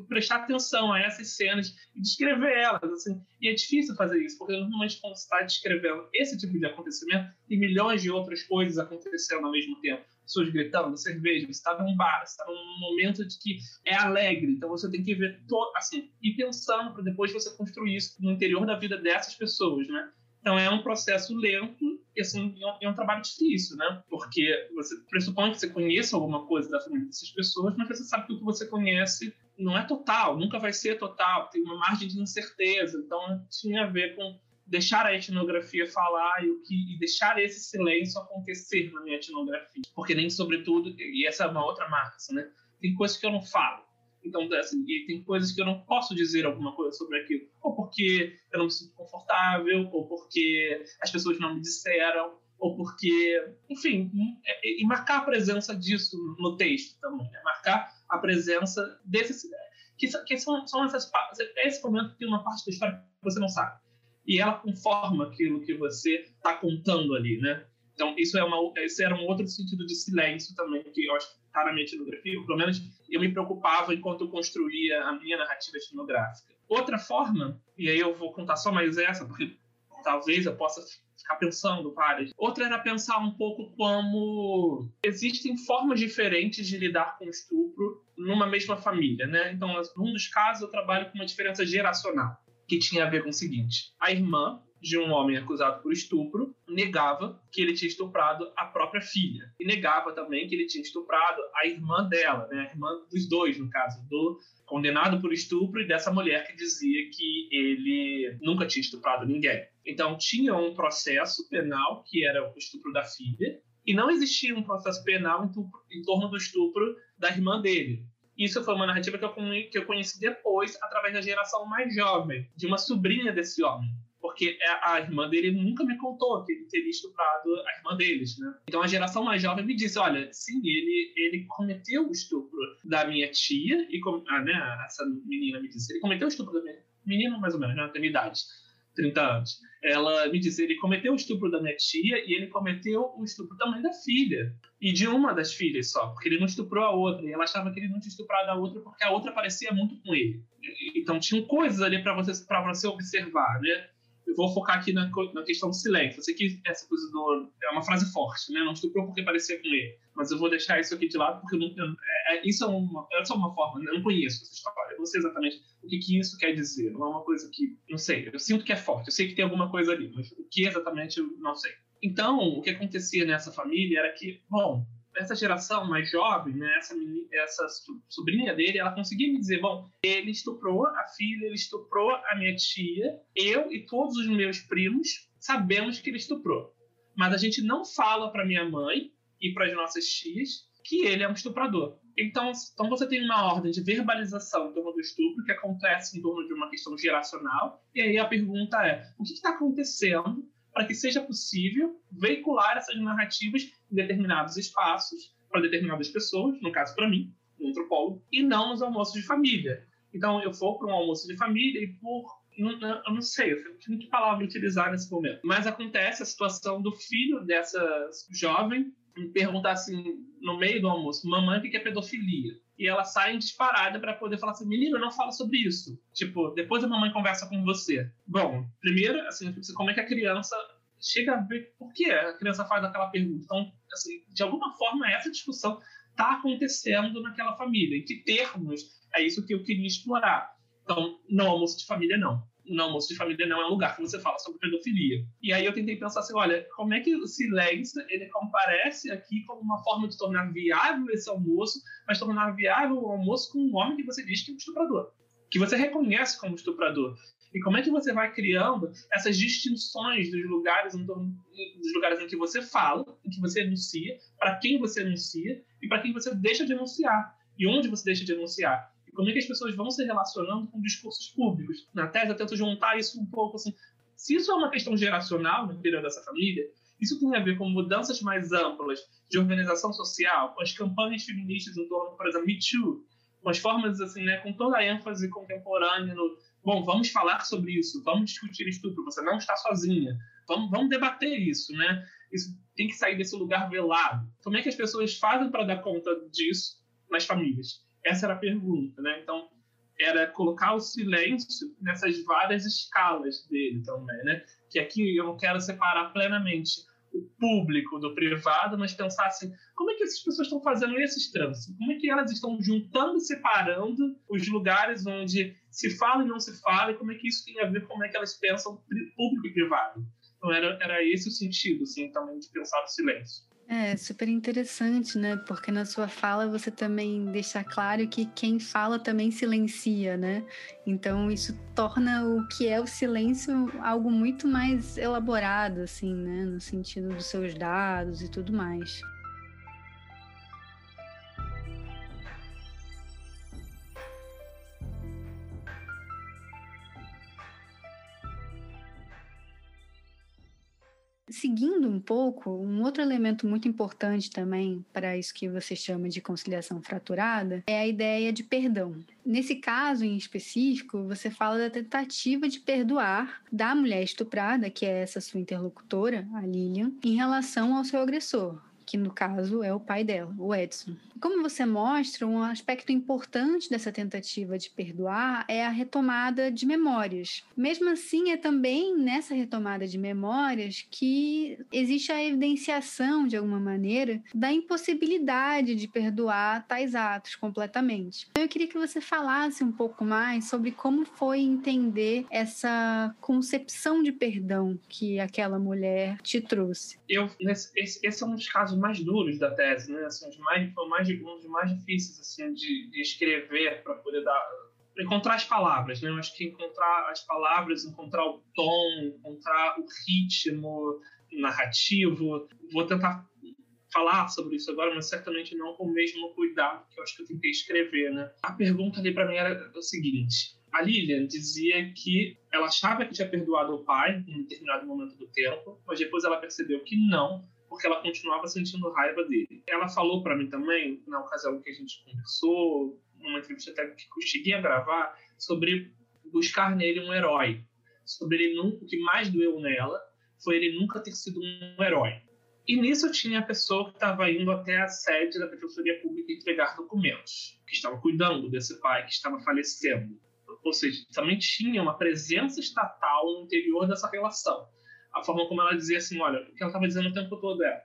prestar atenção a essas cenas e descrever elas, assim. E é difícil fazer isso, porque normalmente quando você está descrevendo esse tipo de acontecimento, tem milhões de outras coisas acontecendo ao mesmo tempo. Pessoas gritando, cerveja, você está num bar, você está num momento de que é alegre, então você tem que ver, assim, e pensando para depois você construir isso no interior da vida dessas pessoas, né? Então é um processo lento e assim é um, é um, trabalho difícil, né? Porque você pressupõe que você conheça alguma coisa da família dessas pessoas, mas você sabe que o que você conhece não é total, nunca vai ser total, tem uma margem de incerteza. Então, tinha a ver com deixar a etnografia falar e, o que, e deixar esse silêncio acontecer na minha etnografia. Porque nem sobretudo, e essa é uma outra marca, né? Tem coisas que eu não falo. Então, assim, e tem coisas que eu não posso dizer alguma coisa sobre aquilo. Ou porque eu não me sinto confortável, ou porque as pessoas não me disseram, ou porque, enfim, e marcar a presença disso no texto também, né? marcar a presença desses que, que são, são essas é esse momento que uma parte da história que você não sabe e ela conforma aquilo que você está contando ali, né? Então isso é uma esse era um outro sentido de silêncio também que eu acho está minha etnografia, pelo menos eu me preocupava enquanto eu construía a minha narrativa etnográfica. Outra forma, e aí eu vou contar só mais essa, porque talvez eu possa ficar pensando várias. Outra era pensar um pouco como existem formas diferentes de lidar com estupro numa mesma família, né? Então, num dos casos, eu trabalho com uma diferença geracional, que tinha a ver com o seguinte: a irmã de um homem acusado por estupro negava que ele tinha estuprado a própria filha e negava também que ele tinha estuprado a irmã dela, né? A irmã dos dois, no caso, do condenado por estupro e dessa mulher que dizia que ele nunca tinha estuprado ninguém. Então tinha um processo penal que era o estupro da filha e não existia um processo penal em, torno do estupro da irmã dele. Isso foi uma narrativa que eu, que eu conheci depois, através da geração mais jovem, de uma sobrinha desse homem porque é, a irmã dele nunca me contou que ele teria estuprado a irmã deles, né? Então a geração mais jovem me disse, olha, sim, ele ele cometeu o estupro da minha tia e ah, né, essa menina me disse, ele cometeu o estupro da minha menina mais ou menos, né, da minha idade. 30 anos. Ela me disse, ele cometeu o estupro da minha tia e ele cometeu o estupro também da filha. E de uma das filhas só, porque ele não estuprou a outra. E ela achava que ele não tinha estuprado a outra porque a outra parecia muito com ele. Então tinham coisas ali para você, você observar, né? Eu vou focar aqui na, na questão do silêncio. Eu sei que essa coisa do, é uma frase forte, né? Não estuprou porque parecia com ele. Mas eu vou deixar isso aqui de lado porque não, é, é, isso é uma, é uma forma, eu não conheço essa história. Eu não sei exatamente o que, que isso quer dizer. Não é uma coisa que, não sei, eu sinto que é forte. Eu sei que tem alguma coisa ali, mas o que exatamente eu não sei. Então, o que acontecia nessa família era que, bom, essa geração mais jovem, né, essa, essa sobrinha dele, ela conseguia me dizer, bom, ele estuprou a filha, ele estuprou a minha tia, eu e todos os meus primos sabemos que ele estuprou. Mas a gente não fala para minha mãe e para as nossas tias que ele é um estuprador. Então, então você tem uma ordem de verbalização em torno do estupro que acontece em torno de uma questão geracional. E aí a pergunta é: o que está acontecendo para que seja possível veicular essas narrativas em determinados espaços, para determinadas pessoas, no caso para mim, um antropólogo, e não nos almoços de família. Então, eu vou para um almoço de família e por. Não, eu não sei, eu não que palavra utilizar nesse momento. Mas acontece a situação do filho dessa jovem me perguntar assim, no meio do almoço, mamãe, o que é pedofilia? E ela sai disparada para poder falar assim, menino, não fala sobre isso. Tipo, depois a mamãe conversa com você. Bom, primeiro, assim, como é que a criança chega a ver por que a criança faz aquela pergunta. Então, assim, de alguma forma, essa discussão está acontecendo naquela família. Em que termos é isso que eu queria explorar? Então, não almoço de família, não não, almoço de família não é um lugar que você fala sobre pedofilia. E aí eu tentei pensar assim, olha, como é que o silêncio ele comparece aqui como uma forma de tornar viável esse almoço, mas tornar viável o almoço com um homem que você diz que é um estuprador, que você reconhece como estuprador. E como é que você vai criando essas distinções dos lugares, dos lugares em que você fala, em que você anuncia, para quem você anuncia e para quem você deixa de anunciar, e onde você deixa de anunciar como é que as pessoas vão se relacionando com discursos públicos. Na tese, eu tento juntar isso um pouco assim. Se isso é uma questão geracional no interior dessa família, isso tem a ver com mudanças mais amplas de organização social, com as campanhas feministas em torno, por exemplo, Me Too, com as formas, assim, né, com toda a ênfase contemporânea no, bom, vamos falar sobre isso, vamos discutir estupro, você não está sozinha, vamos, vamos debater isso, né? Isso tem que sair desse lugar velado. Como é que as pessoas fazem para dar conta disso nas famílias? Essa era a pergunta, né? Então, era colocar o silêncio nessas várias escalas dele também, né? Que aqui eu não quero separar plenamente o público do privado, mas pensar assim, como é que essas pessoas estão fazendo esses trânsitos? Como é que elas estão juntando e separando os lugares onde se fala e não se fala, e como é que isso tem a ver com como é que elas pensam público e privado? Então era, era esse o sentido, assim, também de pensar o silêncio. É super interessante, né? Porque na sua fala você também deixa claro que quem fala também silencia, né? Então isso torna o que é o silêncio algo muito mais elaborado, assim, né? No sentido dos seus dados e tudo mais. Seguindo um pouco, um outro elemento muito importante também para isso que você chama de conciliação fraturada é a ideia de perdão. Nesse caso em específico, você fala da tentativa de perdoar da mulher estuprada, que é essa sua interlocutora, a Lilian, em relação ao seu agressor, que no caso é o pai dela, o Edson. Como você mostra, um aspecto importante dessa tentativa de perdoar é a retomada de memórias. Mesmo assim, é também nessa retomada de memórias que existe a evidenciação, de alguma maneira, da impossibilidade de perdoar tais atos completamente. Então, eu queria que você falasse um pouco mais sobre como foi entender essa concepção de perdão que aquela mulher te trouxe. Eu, esse, esse é um dos casos mais duros da tese, né? Assim, os mais, foi mais, um dos mais difíceis assim, de, de escrever para poder dar encontrar as palavras, né? Eu acho que encontrar as palavras, encontrar o tom, encontrar o ritmo narrativo. Vou tentar falar sobre isso agora, mas certamente não com o mesmo cuidado que eu acho que eu tentei escrever, né? A pergunta ali para mim era o seguinte: a Lilian dizia que ela achava que tinha perdoado o pai em determinado momento do tempo, mas depois ela percebeu que não, porque ela continuava sentindo raiva dele. Ela falou para mim também, na ocasião que a gente conversou, numa entrevista até que eu cheguei a gravar, sobre buscar nele um herói. sobre ele nunca, o que mais doeu nela foi ele nunca ter sido um herói. E nisso tinha a pessoa que estava indo até a sede da Defensoria Pública entregar documentos, que estava cuidando desse pai que estava falecendo. Ou seja, também tinha uma presença estatal no interior dessa relação. A forma como ela dizia assim, olha, o que ela estava dizendo o tempo todo é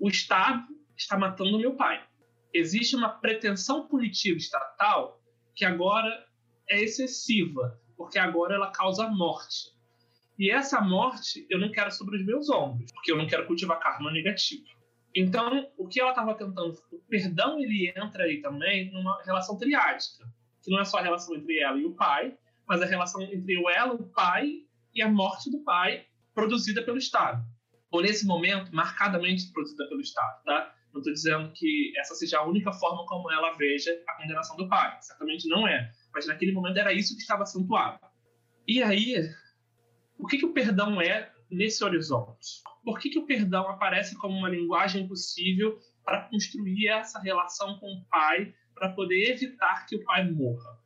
o Estado está matando meu pai. Existe uma pretensão punitiva estatal que agora é excessiva, porque agora ela causa morte. E essa morte eu não quero sobre os meus ombros, porque eu não quero cultivar karma negativo. Então, o que ela estava tentando, o perdão ele entra aí também numa relação triádica, que não é só a relação entre ela e o pai, mas a relação entre ela, o pai e a morte do pai produzida pelo Estado. Ou nesse momento, marcadamente produzida pelo Estado, tá? Não estou dizendo que essa seja a única forma como ela veja a condenação do pai. Certamente não é. Mas naquele momento era isso que estava acentuado. E aí, o que, que o perdão é nesse horizonte? Por que, que o perdão aparece como uma linguagem possível para construir essa relação com o pai, para poder evitar que o pai morra?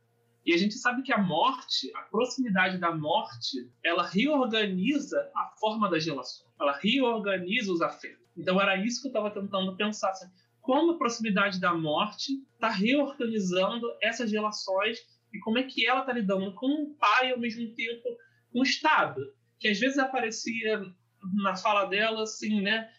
E a gente sabe que a morte, a proximidade da morte, ela reorganiza a forma das relações, ela reorganiza os afetos. Então era isso que eu estava tentando pensar. Assim, como a proximidade da morte está reorganizando essas relações e como é que ela está lidando com o pai ao mesmo tempo com o Estado, que às vezes aparecia na fala dela assim, né?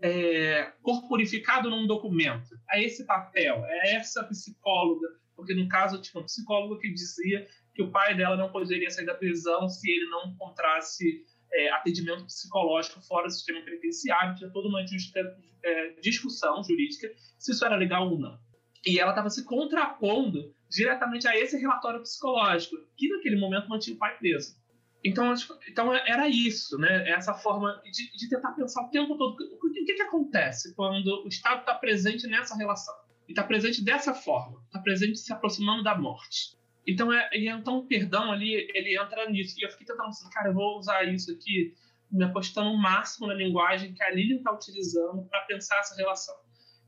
É, corporificado num documento. É esse papel, é essa psicóloga, porque no caso tinha um psicólogo que dizia que o pai dela não poderia sair da prisão se ele não encontrasse é, atendimento psicológico fora do sistema penitenciário, tinha toda uma é, discussão jurídica se isso era legal ou não. E ela estava se contrapondo diretamente a esse relatório psicológico, que naquele momento mantinha o pai preso. Então, então era isso, né? Essa forma de, de tentar pensar o tempo todo o que, que, que acontece quando o Estado está presente nessa relação e está presente dessa forma, está presente se aproximando da morte. Então, é, então o perdão ali ele entra nisso. E eu fiquei tentando cara, eu vou usar isso aqui, me apostando o máximo na linguagem que a Lilian está utilizando para pensar essa relação.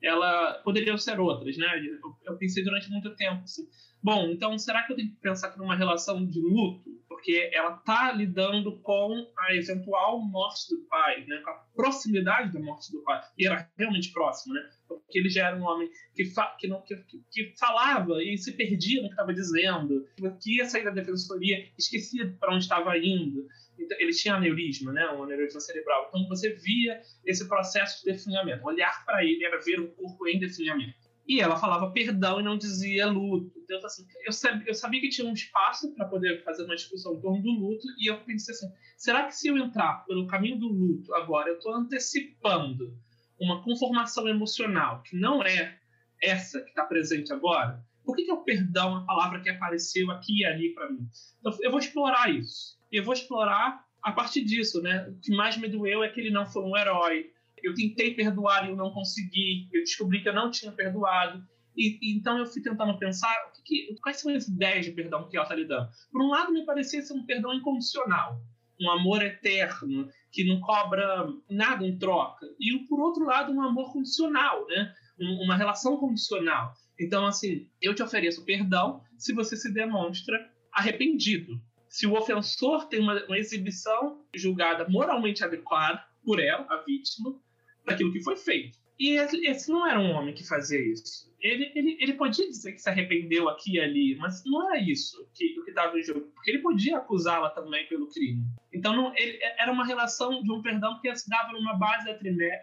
Ela poderiam ser outras, né? Eu, eu pensei durante muito tempo assim, bom, então será que eu tenho que pensar aqui numa relação de luto? Porque ela está lidando com a eventual morte do pai, né, com a proximidade da morte do pai, e era realmente próximo, né, porque ele já era um homem que, que, não, que, que falava e se perdia no que estava dizendo, que ia sair da defensoria, esquecia para onde estava indo, então, ele tinha aneurisma, né, um aneurisma cerebral, então você via esse processo de definhamento, olhar para ele era ver o corpo em definhamento. E ela falava perdão e não dizia luto. Então, assim, eu, sabia, eu sabia que tinha um espaço para poder fazer uma discussão em torno do luto, e eu pensei assim: será que se eu entrar pelo caminho do luto agora, eu estou antecipando uma conformação emocional que não é essa que está presente agora? Por que, que é o perdão uma palavra que apareceu aqui e ali para mim? Então, eu vou explorar isso. E eu vou explorar a partir disso, né? O que mais me doeu é que ele não foi um herói, eu tentei perdoar e eu não consegui, eu descobri que eu não tinha perdoado. E, e então eu fui tentando pensar que, que, quais são as ideias de perdão que ela está lidando. Por um lado, me parecia ser um perdão incondicional, um amor eterno, que não cobra nada em troca. E por outro lado, um amor condicional, né? uma relação condicional. Então, assim, eu te ofereço perdão se você se demonstra arrependido. Se o ofensor tem uma, uma exibição julgada moralmente adequada por ela, a vítima, daquilo que foi feito. E esse não era um homem que fazia isso. Ele, ele, ele podia dizer que se arrependeu aqui e ali, mas não era isso que, o que estava em jogo, porque ele podia acusá-la também pelo crime. Então não, ele, era uma relação de um perdão que se dava numa base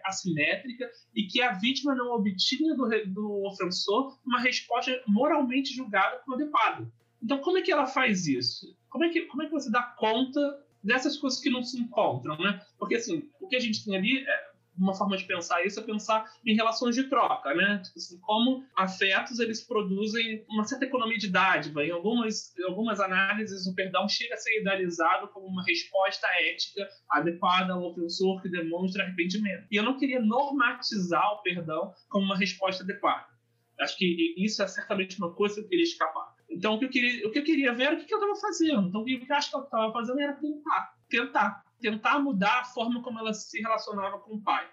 assimétrica e que a vítima não obtinha do, do ofensor uma resposta moralmente julgada como adequada. Então como é que ela faz isso? Como é que, como é que você dá conta dessas coisas que não se encontram, né? Porque assim, o que a gente tem ali é uma forma de pensar isso é pensar em relações de troca, né? Tipo assim, como afetos eles produzem uma certa economia de dádiva. Em algumas, em algumas análises, o perdão chega a ser idealizado como uma resposta ética adequada ao ofensor que demonstra arrependimento. E eu não queria normatizar o perdão como uma resposta adequada. Acho que isso é certamente uma coisa que eu queria escapar. Então, o que eu queria, o que eu queria ver era o que eu estava fazendo. Então, o que eu acho que eu estava fazendo era tentar, tentar tentar mudar a forma como ela se relacionava com o pai.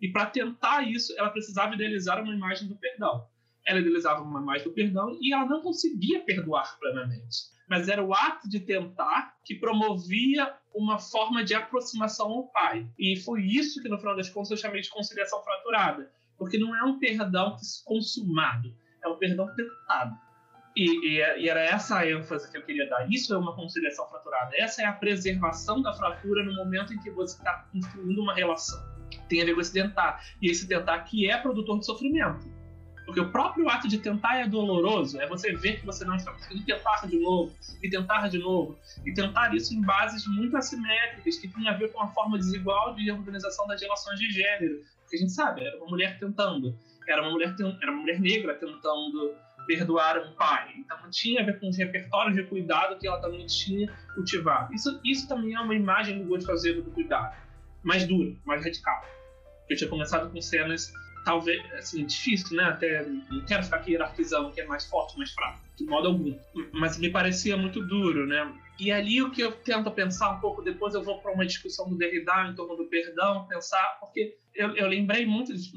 E para tentar isso, ela precisava idealizar uma imagem do perdão. Ela idealizava uma imagem do perdão e ela não conseguia perdoar plenamente. mas era o ato de tentar que promovia uma forma de aproximação ao pai. E foi isso que, no final das contas, eu chamei de conciliação fraturada, porque não é um perdão consumado, é um perdão tentado. E, e, e, era essa a ênfase que eu queria dar. Isso é uma conciliação fraturada. Essa é a preservação da fratura no momento em que você está construindo uma relação. Tem a ver com esse tentar. E esse tentar que é produtor de sofrimento. Porque o próprio ato de tentar é doloroso, é você ver que você não está conseguindo tentar de novo, e tentar de novo, e tentar isso em bases muito assimétricas, que tem a ver com uma forma desigual de organização das relações de gênero. Porque a gente sabe, era uma mulher tentando, era uma mulher, era uma mulher negra tentando perdoar um pai. Então tinha a ver com os repertórios de cuidado que ela também tinha cultivado. Isso, isso também é uma imagem do Gosto Azedo do cuidado, mais dura, mais radical. Eu tinha começado com cenas talvez, assim, difícil, né? Até não quero ficar hierarquizando que é mais forte, mais fraco, de modo algum. Mas me parecia muito duro, né? E ali o que eu tento pensar um pouco depois, eu vou para uma discussão do Derrida em torno do perdão, pensar, porque eu, eu lembrei muito, de,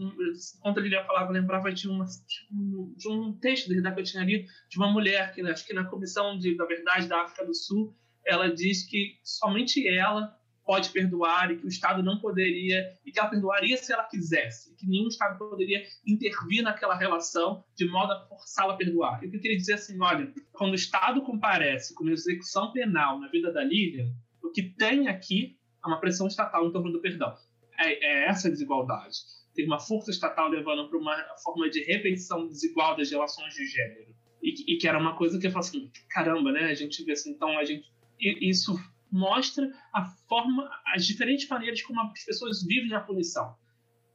quando ele falava, eu lembrava de, uma, de um texto do Derrida que eu tinha lido, de uma mulher que, acho que na Comissão de, da Verdade da África do Sul, ela diz que somente ela pode perdoar e que o Estado não poderia, e que ela perdoaria se ela quisesse, que nenhum Estado poderia intervir naquela relação de modo a forçá-la a perdoar. Eu queria dizer assim, olha, quando o Estado comparece com execução penal na vida da Lívia, o que tem aqui é uma pressão estatal em torno do perdão. É, é essa desigualdade. Tem uma força estatal levando para uma forma de repetição desigual das relações de gênero. E, e que era uma coisa que eu falo assim, caramba, né? A gente vê assim, então a gente isso mostra a forma, as diferentes maneiras como as pessoas vivem a punição.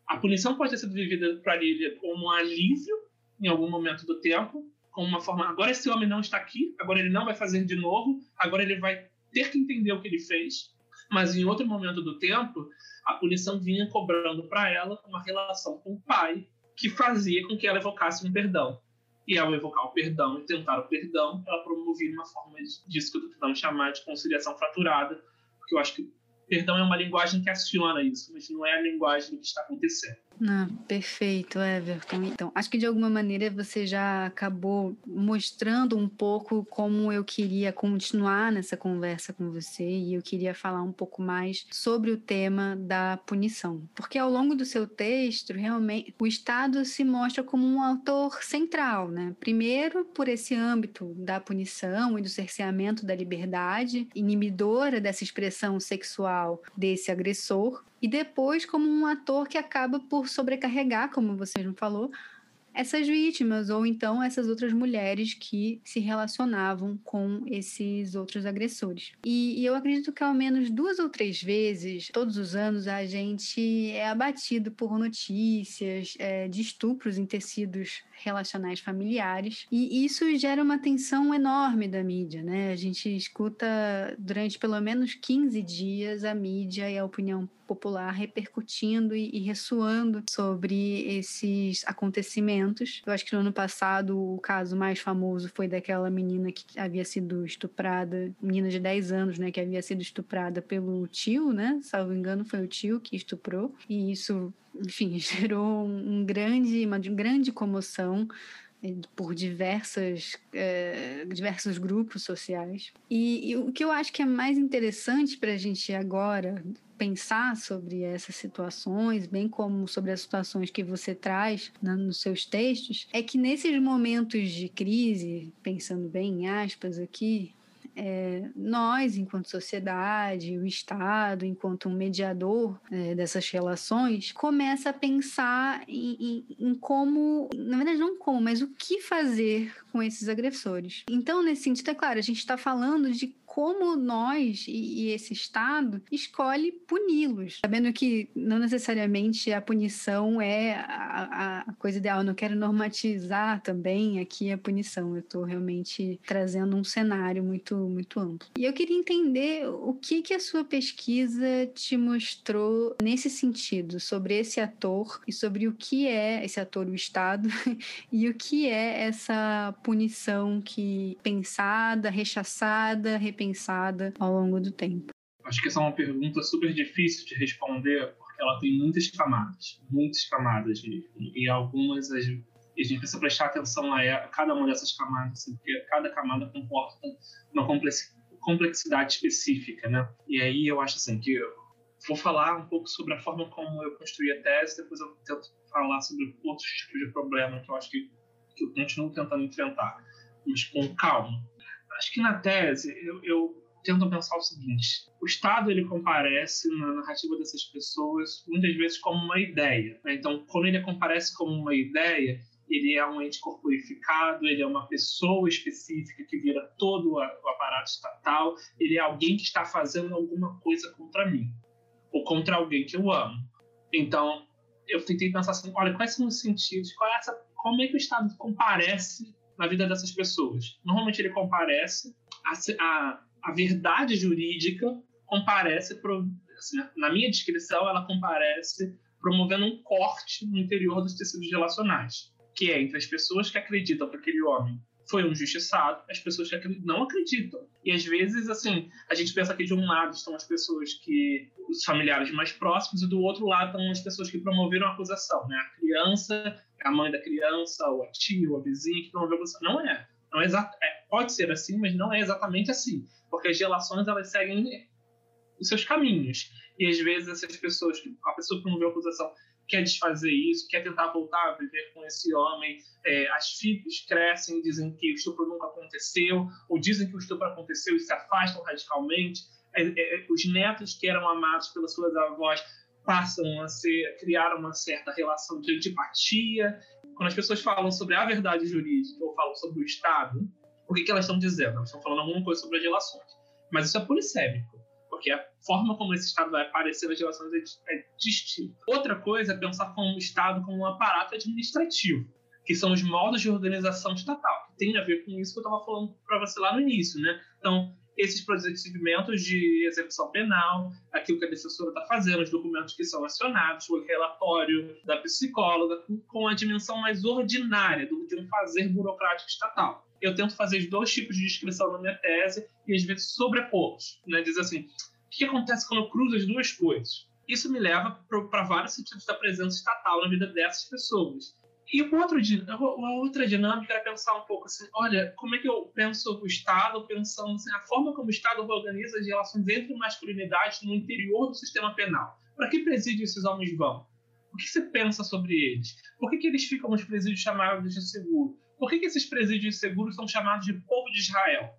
A punição pode ter sido vivida para Lilia como um alívio em algum momento do tempo, como uma forma, agora esse homem não está aqui, agora ele não vai fazer de novo, agora ele vai ter que entender o que ele fez. Mas em outro momento do tempo, a punição vinha cobrando para ela uma relação com o pai que fazia com que ela evocasse um perdão. E ao evocar o perdão e tentar o perdão, ela promovia uma forma disso que eu estou tentando chamar de conciliação fraturada, porque eu acho que perdão é uma linguagem que aciona isso, mas não é a linguagem do que está acontecendo. Ah, perfeito, Everton. Então, acho que de alguma maneira você já acabou mostrando um pouco como eu queria continuar nessa conversa com você e eu queria falar um pouco mais sobre o tema da punição. Porque ao longo do seu texto, realmente, o Estado se mostra como um autor central, né? Primeiro, por esse âmbito da punição e do cerceamento da liberdade, inibidora dessa expressão sexual desse agressor, e depois como um ator que acaba por sobrecarregar, como você mesmo falou, essas vítimas ou então essas outras mulheres que se relacionavam com esses outros agressores. E, e, eu acredito que ao menos duas ou três vezes, todos os anos, a gente é abatido por notícias é, de estupros em tecidos relacionais familiares e isso gera uma tensão enorme da mídia, né? A gente escuta durante pelo menos 15 dias a mídia e a opinião popular repercutindo e, e ressoando sobre esses acontecimentos. Eu acho que no ano passado o caso mais famoso foi daquela menina que havia sido estuprada, menina de 10 anos, né, que havia sido estuprada pelo tio, né? Salvo engano, foi o tio que estuprou. E isso, enfim, gerou um grande, uma grande comoção eh, por diversas, é, diversos grupos sociais. E, e, o que eu acho que é mais interessante para a gente agora pensar sobre essas situações, bem como sobre as situações que você traz né, nos seus textos, é que nesses momentos de crise, pensando bem em aspas aqui, é, nós, enquanto sociedade, o Estado, enquanto um mediador é, dessas relações, começa a pensar em, em, em, como, na verdade, não como, mas o que fazer com esses agressores. Então, nesse sentido, é claro, a gente está falando de como nós e, e esse Estado escolhe puni-los, sabendo que não necessariamente a punição é a, a, coisa ideal. Eu não quero normatizar também aqui a punição. Eu estou realmente trazendo um cenário muito muito amplo. E eu queria entender o que que a sua pesquisa te mostrou nesse sentido sobre esse ator e sobre o que é esse ator o Estado e o que é essa punição que pensada, rechaçada, repensada ao longo do tempo? Acho que essa é uma pergunta super difícil de responder, porque ela tem muitas camadas, muitas camadas, e algumas a gente precisa prestar atenção a cada uma dessas camadas, assim, porque cada camada comporta uma complexidade específica, né? E aí eu acho assim que vou falar um pouco sobre a forma como eu construí a tese, depois eu tento falar sobre outros tipos de problema que eu acho que, que eu continuo tentando enfrentar, mas com calma. Acho que na tese eu, eu tento pensar o seguinte: o Estado ele comparece na narrativa dessas pessoas muitas vezes como uma ideia. Né? Então, quando ele comparece como uma ideia, ele é um ente corporificado, ele é uma pessoa específica que vira todo o aparato estatal, ele é alguém que está fazendo alguma coisa contra mim ou contra alguém que eu amo. Então, eu tentei pensar assim, olha, quais são os sentidos, qual é essa, como é que o Estado comparece na vida dessas pessoas? Normalmente ele comparece a, a, a verdade jurídica comparece, pro, assim, na minha descrição, ela comparece promovendo um corte no interior dos tecidos relacionais que é entre as pessoas que acreditam que aquele homem foi um justiçado, as pessoas que não acreditam. E às vezes, assim, a gente pensa que de um lado estão as pessoas que, os familiares mais próximos, e do outro lado estão as pessoas que promoveram a acusação, né? A criança, a mãe da criança, ou a tia, ou a vizinha que promoveu acusação. Não é. Não é, é pode ser assim, mas não é exatamente assim. Porque as relações, elas seguem os seus caminhos. E às vezes essas pessoas, a pessoa que promoveu a acusação, quer desfazer isso, quer tentar voltar a viver com esse homem. É, as filhas crescem dizem que o estupro nunca aconteceu, ou dizem que o estupro aconteceu e se afastam radicalmente. É, é, os netos que eram amados pelas suas avós passam a ser, criar uma certa relação de antipatia. Quando as pessoas falam sobre a verdade jurídica ou falam sobre o Estado, o que, que elas estão dizendo? Elas estão falando alguma coisa sobre as relações. Mas isso é polissémico porque a forma como esse Estado vai aparecer nas relações é, é distinta. Outra coisa é pensar como o Estado como um aparato administrativo, que são os modos de organização estatal, que tem a ver com isso que eu estava falando para você lá no início, né? Então, esses procedimentos de execução penal, aquilo que a defensora está fazendo, os documentos que são acionados, o relatório da psicóloga, com a dimensão mais ordinária de um fazer burocrático estatal. Eu tento fazer dois tipos de descrição na minha tese e às vezes sobrepô-los. Né? Diz assim, o que acontece quando eu cruzo as duas coisas? Isso me leva para vários sentidos da presença estatal na vida dessas pessoas. E uma outra, uma outra dinâmica era pensar um pouco assim, olha, como é que eu penso o Estado, pensando assim, a forma como o Estado organiza as relações entre masculinidade no interior do sistema penal. Para que presídio esses homens vão? O que você pensa sobre eles? Por que, que eles ficam nos presídios chamados de seguro? Por que, que esses presídios seguros são chamados de povo de Israel?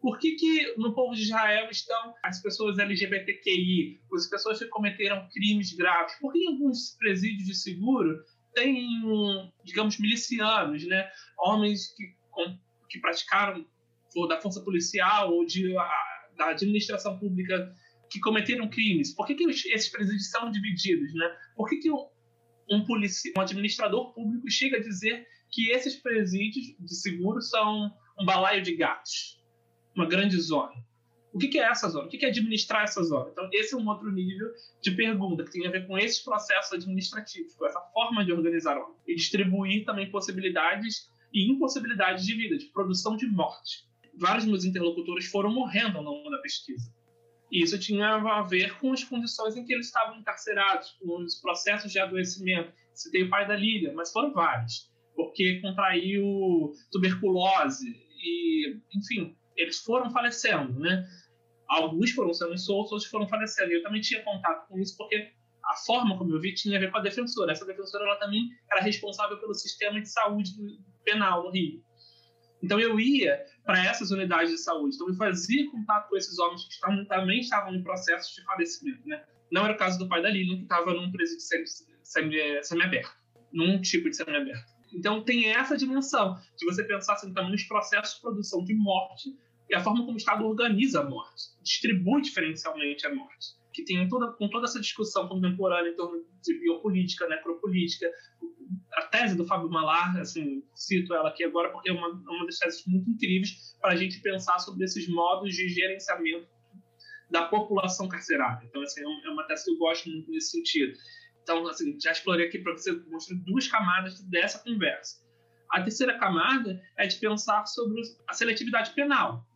Por que, que no povo de Israel estão as pessoas LGBTQI, as pessoas que cometeram crimes graves? Por que em alguns presídios de seguro tem, digamos, milicianos, né? homens que, que praticaram ou da força policial ou de, a, da administração pública que cometeram crimes? Por que, que esses presídios são divididos? Né? Por que, que um, um, um administrador público chega a dizer que esses presídios de seguro são um balaio de gatos? uma grande zona. O que, é essa zona? O que, é administrar essa zona? Então, esse é um outro nível de pergunta que tem a ver com esses processos administrativos, com essa forma de organizar e distribuir também possibilidades e impossibilidades de vida, de produção de morte. Vários meus interlocutores foram morrendo ao longo da pesquisa. E isso tinha a ver com as condições em que eles estavam encarcerados, com os processos de adoecimento. Citei o pai da Lília, mas foram vários, porque contraiu tuberculose e, enfim, eles foram falecendo, né? Alguns foram sendo soltos, outros foram falecendo. E eu também tinha contato com isso porque a forma como eu vi tinha a ver com a defensora. Essa defensora ela também era responsável pelo sistema de saúde penal no Rio. Então eu ia para essas unidades de saúde. Então eu fazia contato com esses homens que estavam, também estavam em processos de falecimento, né? Não era o caso do pai da Lilian, que estava num presídio semi-aberto, num tipo de semi-aberto. Então tem essa dimensão de você pensar assim, também nos processos de produção de morte e a forma como o Estado organiza a morte, distribui diferencialmente a morte, que tem toda, com toda essa discussão contemporânea em torno de biopolítica, necropolítica. A tese do Fábio Malar, assim, cito ela aqui agora porque é uma, uma das teses muito incríveis para a gente pensar sobre esses modos de gerenciamento da população carcerária. Então, assim, é, é uma tese que eu gosto muito nesse sentido. Então, assim, já explorei aqui para você mostrar duas camadas dessa conversa. A terceira camada é de pensar sobre a seletividade penal.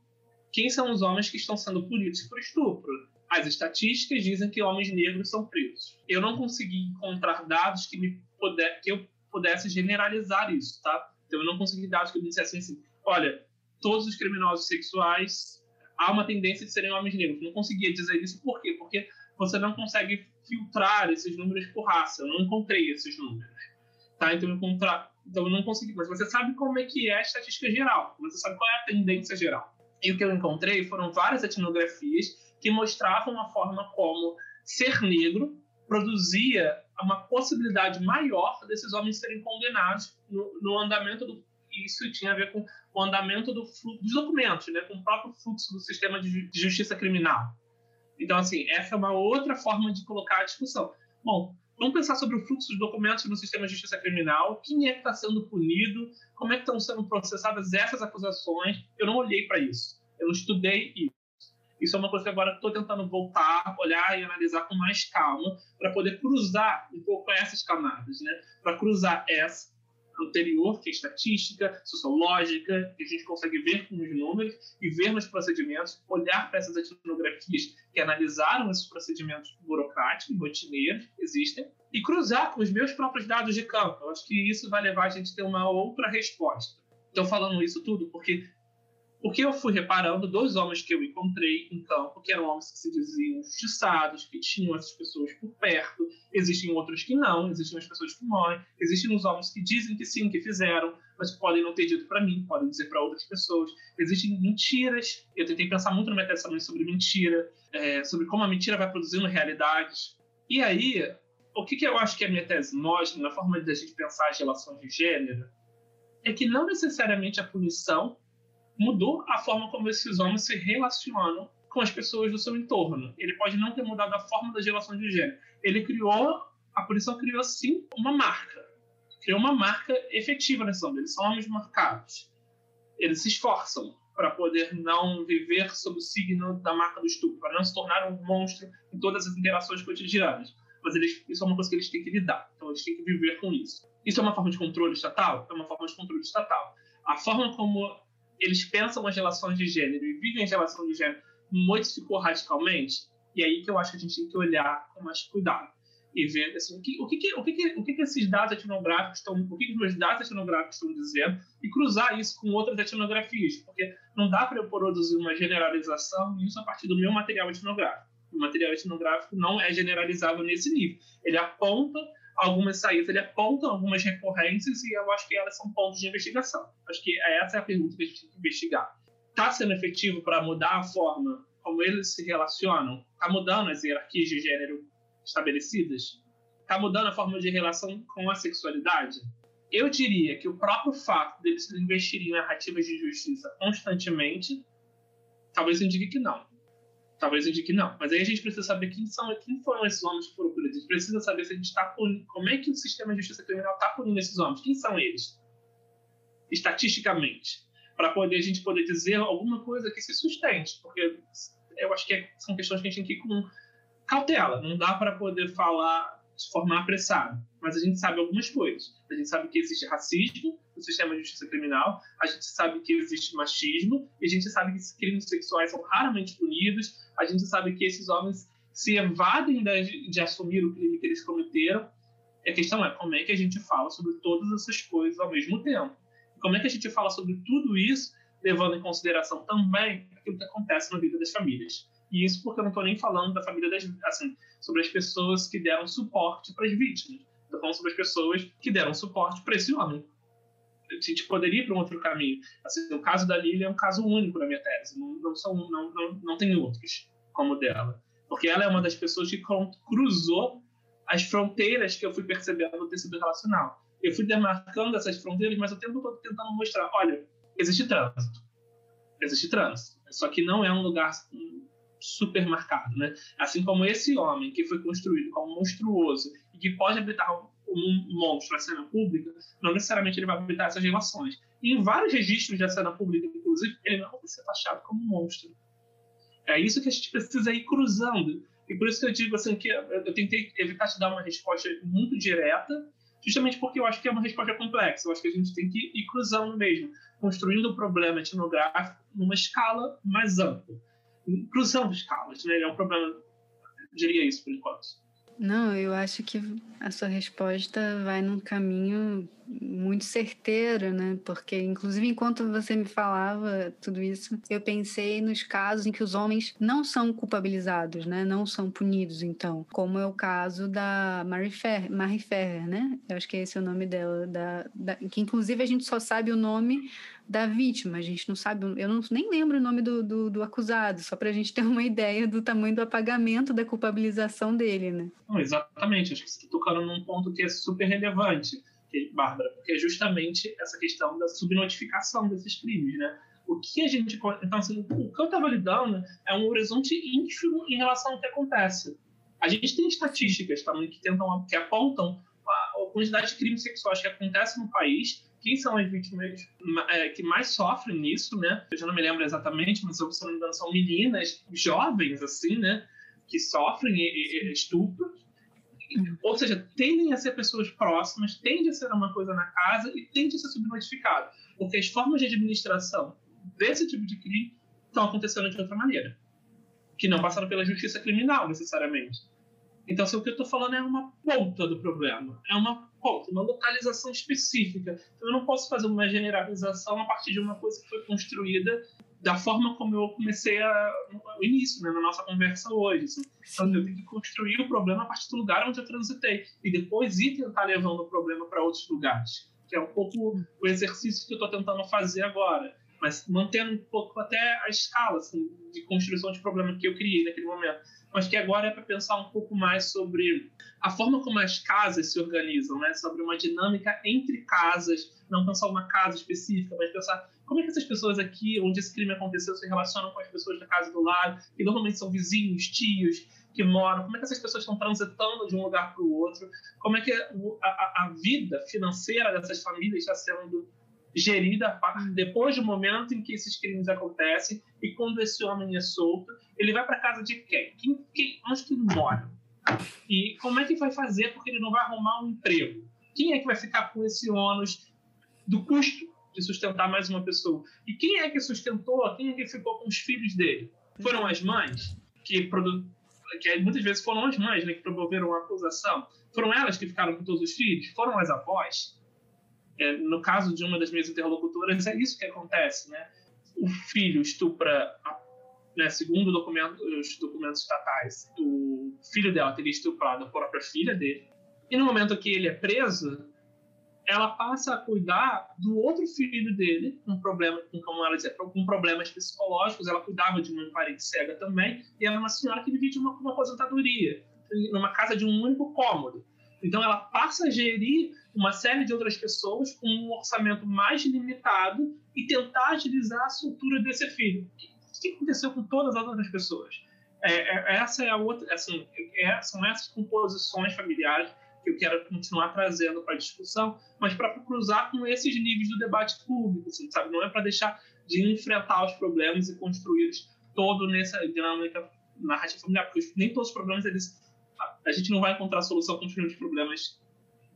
Quem são os homens que estão sendo punidos por estupro? As estatísticas dizem que homens negros são presos. Eu não consegui encontrar dados que me puder, que eu pudesse generalizar isso, tá? Então eu não consegui dados que eu dissesse assim, olha, todos os criminosos sexuais há uma tendência de serem homens negros. Não conseguia dizer isso por quê? Porque você não consegue filtrar esses números por raça. Eu não encontrei esses números. Tá? Então, eu então eu não consegui. Mas você sabe como é que é a estatística geral. Você sabe qual é a tendência geral. E o que eu encontrei foram várias etnografias que mostravam a forma como ser negro produzia uma possibilidade maior desses homens serem condenados no, no andamento do isso tinha a ver com o andamento do dos documentos, né, com o próprio fluxo do sistema de justiça criminal. Então, assim, essa é uma outra forma de colocar a discussão. Bom, vamos pensar sobre o fluxo dos documentos no sistema de justiça criminal, quem é que está sendo punido, como é que estão sendo processadas essas acusações. Eu não olhei para isso, eu não estudei isso. Isso é uma coisa que agora estou tentando voltar, olhar e analisar com mais calma, para poder cruzar um pouco essas camadas, né? Para cruzar essa anterior, que é estatística, sociológica, que a gente consegue ver com os números e ver nos procedimentos, olhar para essas etnografias que analisaram esses procedimentos burocráticos, rotineiros, existem, e cruzar com os meus próprios dados de campo. Eu acho que isso vai levar a gente a ter uma outra resposta. Estou falando isso tudo porque porque eu fui reparando dois homens que eu encontrei em campo, que eram homens que se diziam justiçados, que tinham essas pessoas por perto. Existem outros que não, existem as pessoas que morrem. Existem os homens que dizem que sim, que fizeram, mas que podem não ter dito para mim, podem dizer para outras pessoas. Existem mentiras. Eu tentei pensar muito na minha tese também sobre mentira, é, sobre como a mentira vai produzindo realidades. E aí, o que, que eu acho que a minha tese mostra, na forma de a gente pensar as relações de gênero, é que não necessariamente a punição mudou a forma como esses homens se relacionam com as pessoas do seu entorno. Ele pode não ter mudado a forma das relações de gênero. Ele criou, a punição criou sim uma marca. Criou uma marca efetiva nesses homens. Eles são homens marcados. Eles se esforçam para poder não viver sob o signo da marca do estupro, para não se tornar um monstro em todas as interações cotidianas. Mas eles, isso é uma coisa que eles têm que lidar. Então eles têm que viver com isso. Isso é uma forma de controle estatal? É uma forma de controle estatal. A forma como eles pensam as relações de gênero e vivem as relações de gênero modificou radicalmente, e aí que eu acho que a gente tem que olhar com mais cuidado e ver assim, o, que, o, que, o, que, o que, que esses dados etnográficos estão, o que, que os meus dados etnográficos estão dizendo e cruzar isso com outras etnografias, porque não dá para eu produzir uma generalização isso a partir do meu material etnográfico. O material etnográfico não é generalizável nesse nível. Ele aponta algumas saídas, ele aponta algumas recorrências e eu acho que elas são pontos de investigação. Acho que essa é a pergunta que a gente tem que investigar. Está sendo efetivo para mudar a forma como eles se relacionam? Está mudando as hierarquias de gênero estabelecidas? Está mudando a forma de relação com a sexualidade? Eu diria que o próprio fato deles investirem em narrativas de justiça constantemente talvez indique que não talvez diga que não. Mas aí a gente precisa saber quem são, quem foram esses homens que foram. A gente precisa saber se a gente está como é que o sistema de justiça criminal está punindo esses homens. Quem são eles? Estatisticamente. Para poder a gente poder dizer alguma coisa que se sustente. Porque eu acho que é, são questões que a gente tem que ir com cautela. Não dá para poder falar de forma apressada. Mas a gente sabe algumas coisas. A gente sabe que existe racismo no sistema de justiça criminal, a gente sabe que existe machismo, e a gente sabe que crimes sexuais são raramente punidos, a gente sabe que esses homens se evadem de, de assumir o crime que eles cometeram. E a questão é como é que a gente fala sobre todas essas coisas ao mesmo tempo. Como é que a gente fala sobre tudo isso, levando em consideração também aquilo que acontece na vida das famílias. E isso porque eu não estou nem falando da família das, assim, sobre as pessoas que deram suporte para as vítimas. Estou falando sobre as pessoas que deram suporte para esse homem. A gente poderia ir para um outro caminho. Assim, o caso da Lili é um caso único na minha tese. Não, não, são, não, não, não tem outros como o dela. Porque ela é uma das pessoas que cruzou as fronteiras que eu fui percebendo no tecido relacional. Eu fui demarcando essas fronteiras, mas eu tempo todo tentando mostrar, olha, existe trânsito. Existe trânsito. Só que não é um lugar super marcado, né? Assim como esse homem que foi construído como monstruoso e que pode habitar um monstro na cena pública, não necessariamente ele vai habitar essas relações. E em vários registros da cena pública, inclusive, ele não vai ser taxado como monstro. É isso que a gente precisa ir cruzando. E por isso que eu digo assim que eu tentei evitar te dar uma resposta muito direta, justamente porque eu acho que é uma resposta complexa. Eu acho que a gente tem que ir cruzando mesmo, construindo o problema etnográfico numa escala mais ampla cruzando escalas, né? É um problema, diria isso por enquanto. Não, eu acho que a sua resposta vai num caminho muito certeiro, né? Porque, inclusive, enquanto você me falava tudo isso, eu pensei nos casos em que os homens não são culpabilizados, né? Não são punidos, então. Como é o caso da Marie Ferrer, Marie Ferrer né? Eu acho que esse é o nome dela. Da, da, que, inclusive, a gente só sabe o nome da vítima. A gente não sabe, eu não, nem lembro o nome do, do, do acusado, só para a gente ter uma ideia do tamanho do apagamento da culpabilização dele, né? Não, exatamente. Acho que você tocando num ponto que é super relevante, Bárbara, porque é justamente essa questão da subnotificação desses crimes, né? O que a gente. Então, assim, o que eu estava lidando é um horizonte ínfimo em relação ao que acontece. A gente tem estatísticas também que tentam, que apontam a quantidade de crimes sexuais que acontecem no país quem são as vítimas é, que mais sofrem nisso, né? Eu já não me lembro exatamente, mas se não me engano, são meninas jovens, assim, né? Que sofrem estupro. Ou seja, tendem a ser pessoas próximas, tende a ser uma coisa na casa e tende a ser subnotificado. Porque as formas de administração desse tipo de crime estão acontecendo de outra maneira. Que não passaram pela justiça criminal, necessariamente. Então, assim, o que eu estou falando é uma ponta do problema. É uma ponta, uma localização específica. Então, eu não posso fazer uma generalização a partir de uma coisa que foi construída da forma como eu comecei a, no início, né, na nossa conversa hoje. Assim. Então, eu tenho que construir o problema a partir do lugar onde eu transitei. E depois ir tentar levando o problema para outros lugares. Que é um pouco o exercício que eu estou tentando fazer agora. Mas mantendo um pouco até a escala assim, de construção de problema que eu criei naquele momento. Mas que agora é para pensar um pouco mais sobre a forma como as casas se organizam, né? sobre uma dinâmica entre casas, não pensar uma casa específica, mas pensar como é que essas pessoas aqui, onde esse crime aconteceu, se relacionam com as pessoas da casa do lado, que normalmente são vizinhos, tios, que moram, como é que essas pessoas estão transitando de um lugar para o outro, como é que a, a, a vida financeira dessas famílias está sendo gerida depois do momento em que esses crimes acontecem e quando esse homem é solto, ele vai para casa de quem? quem, quem onde que ele mora? E como é que vai fazer porque ele não vai arrumar um emprego? Quem é que vai ficar com esse ônus do custo de sustentar mais uma pessoa? E quem é que sustentou? Quem é que ficou com os filhos dele? Foram as mães que, produ... que muitas vezes foram as mães né, que promoveram a acusação? Foram elas que ficaram com todos os filhos? Foram as avós? É, no caso de uma das minhas interlocutoras, é isso que acontece, né? O filho estupra, né, segundo documento, os documentos estatais, o filho dela teria estuprado a própria filha dele. E no momento que ele é preso, ela passa a cuidar do outro filho dele, com problema, com, como ela dizia, com problemas psicológicos. Ela cuidava de uma parede cega também, e era uma senhora que vivia de uma, uma aposentadoria, numa casa de um único cômodo. Então ela passa a gerir uma série de outras pessoas com um orçamento mais limitado e tentar agilizar a soltura desse filho. O que aconteceu com todas as outras pessoas? É, é, essa é a outra, assim, é, são essas composições familiares que eu quero continuar trazendo para a discussão, mas para cruzar com esses níveis do debate público, assim, sabe? Não é para deixar de enfrentar os problemas e construí-los todo nessa dinâmica narrativa familiar, porque nem todos os problemas eles a gente não vai encontrar solução construindo os problemas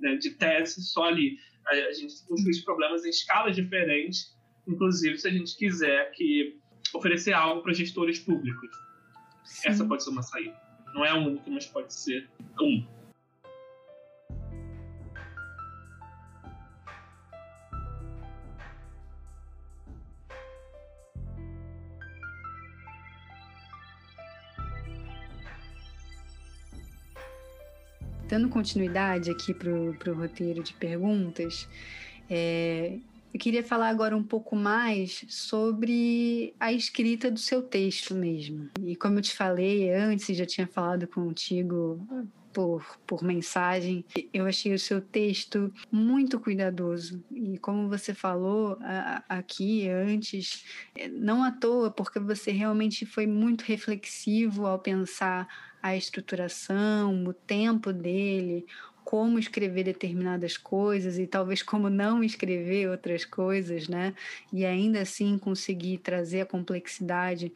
né, de tese só ali. A, a gente construir os problemas em escalas diferentes, inclusive se a gente quiser que oferecer algo para gestores públicos. Sim. Essa pode ser uma saída. Não é a única, mas pode ser um. Dando continuidade aqui para o roteiro de perguntas, é, eu queria falar agora um pouco mais sobre a escrita do seu texto mesmo. E como eu te falei antes, já tinha falado contigo por, por mensagem. Eu achei o seu texto muito cuidadoso. E como você falou a, aqui antes, não à toa, porque você realmente foi muito reflexivo ao pensar a estruturação, o tempo dele, como escrever determinadas coisas e talvez como não escrever outras coisas, né? E ainda assim conseguir trazer a complexidade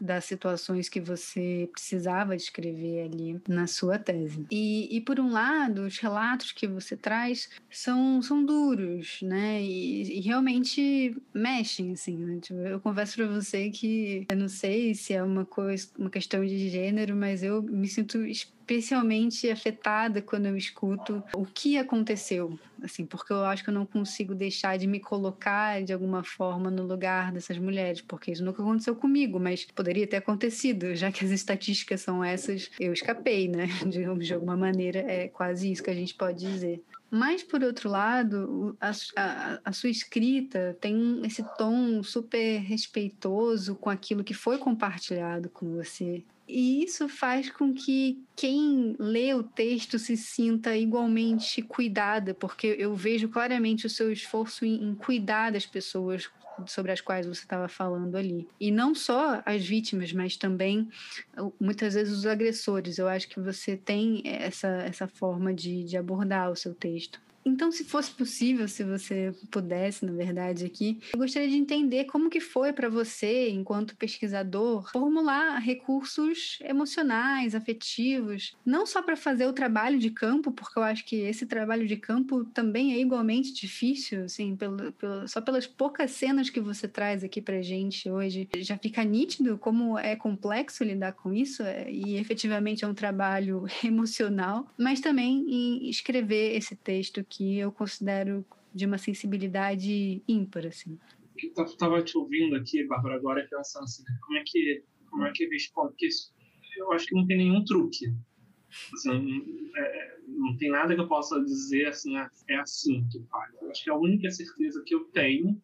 das situações que você precisava escrever ali na sua tese. E, e por um lado, os relatos que você traz são, são duros, né? E, e realmente mexem, assim. Né? Tipo, eu confesso para você que eu não sei se é uma coisa, uma questão de gênero, mas eu me sinto especialmente afetada quando eu escuto o que aconteceu, assim, porque eu acho que eu não consigo deixar de me colocar de alguma forma no lugar dessas mulheres, porque isso nunca aconteceu comigo, mas poderia ter acontecido, já que as estatísticas são essas, eu escapei, né? De, de alguma maneira, é quase isso que a gente pode dizer. Mas, por outro lado, a, a, a, sua escrita tem esse tom super respeitoso com aquilo que foi compartilhado com você. E isso faz com que quem lê o texto se sinta igualmente cuidada, porque eu vejo claramente o seu esforço em, em cuidar das pessoas sobre as quais você estava falando ali. E não só as vítimas, mas também muitas vezes os agressores. Eu acho que você tem essa, essa forma de, de abordar o seu texto. Então, se fosse possível, se você pudesse, na verdade, aqui, eu gostaria de entender como que foi para você, enquanto pesquisador, formular recursos emocionais, afetivos, não só para fazer o trabalho de campo, porque eu acho que esse trabalho de campo também é igualmente difícil, assim, pelo, pelo, só pelas poucas cenas que você traz aqui para gente hoje, já fica nítido como é complexo lidar com isso é, e efetivamente é um trabalho emocional, mas também em escrever esse texto que que eu considero de uma sensibilidade ímpar, assim. Eu estava te ouvindo aqui, Bárbara, agora pensando assim, como é que como é que eu respondo? Porque isso, eu acho que não tem nenhum truque. Assim, é, é, não tem nada que eu possa dizer assim, ah, é assim que faz. Eu acho que a única certeza que eu tenho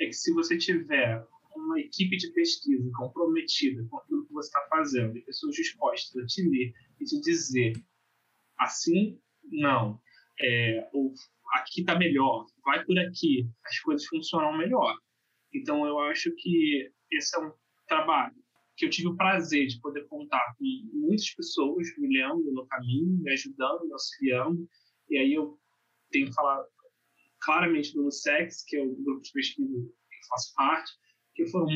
é que se você tiver uma equipe de pesquisa comprometida com aquilo que você está fazendo, e pessoas dispostas a te ler e te dizer assim, não, é, ou aqui está melhor, vai por aqui, as coisas funcionam melhor. Então, eu acho que esse é um trabalho que eu tive o prazer de poder contar com muitas pessoas me lendo no caminho, me ajudando, me auxiliando. E aí eu tenho que falar claramente do NUSEX, que é o grupo de pesquisa que eu faço parte, que foram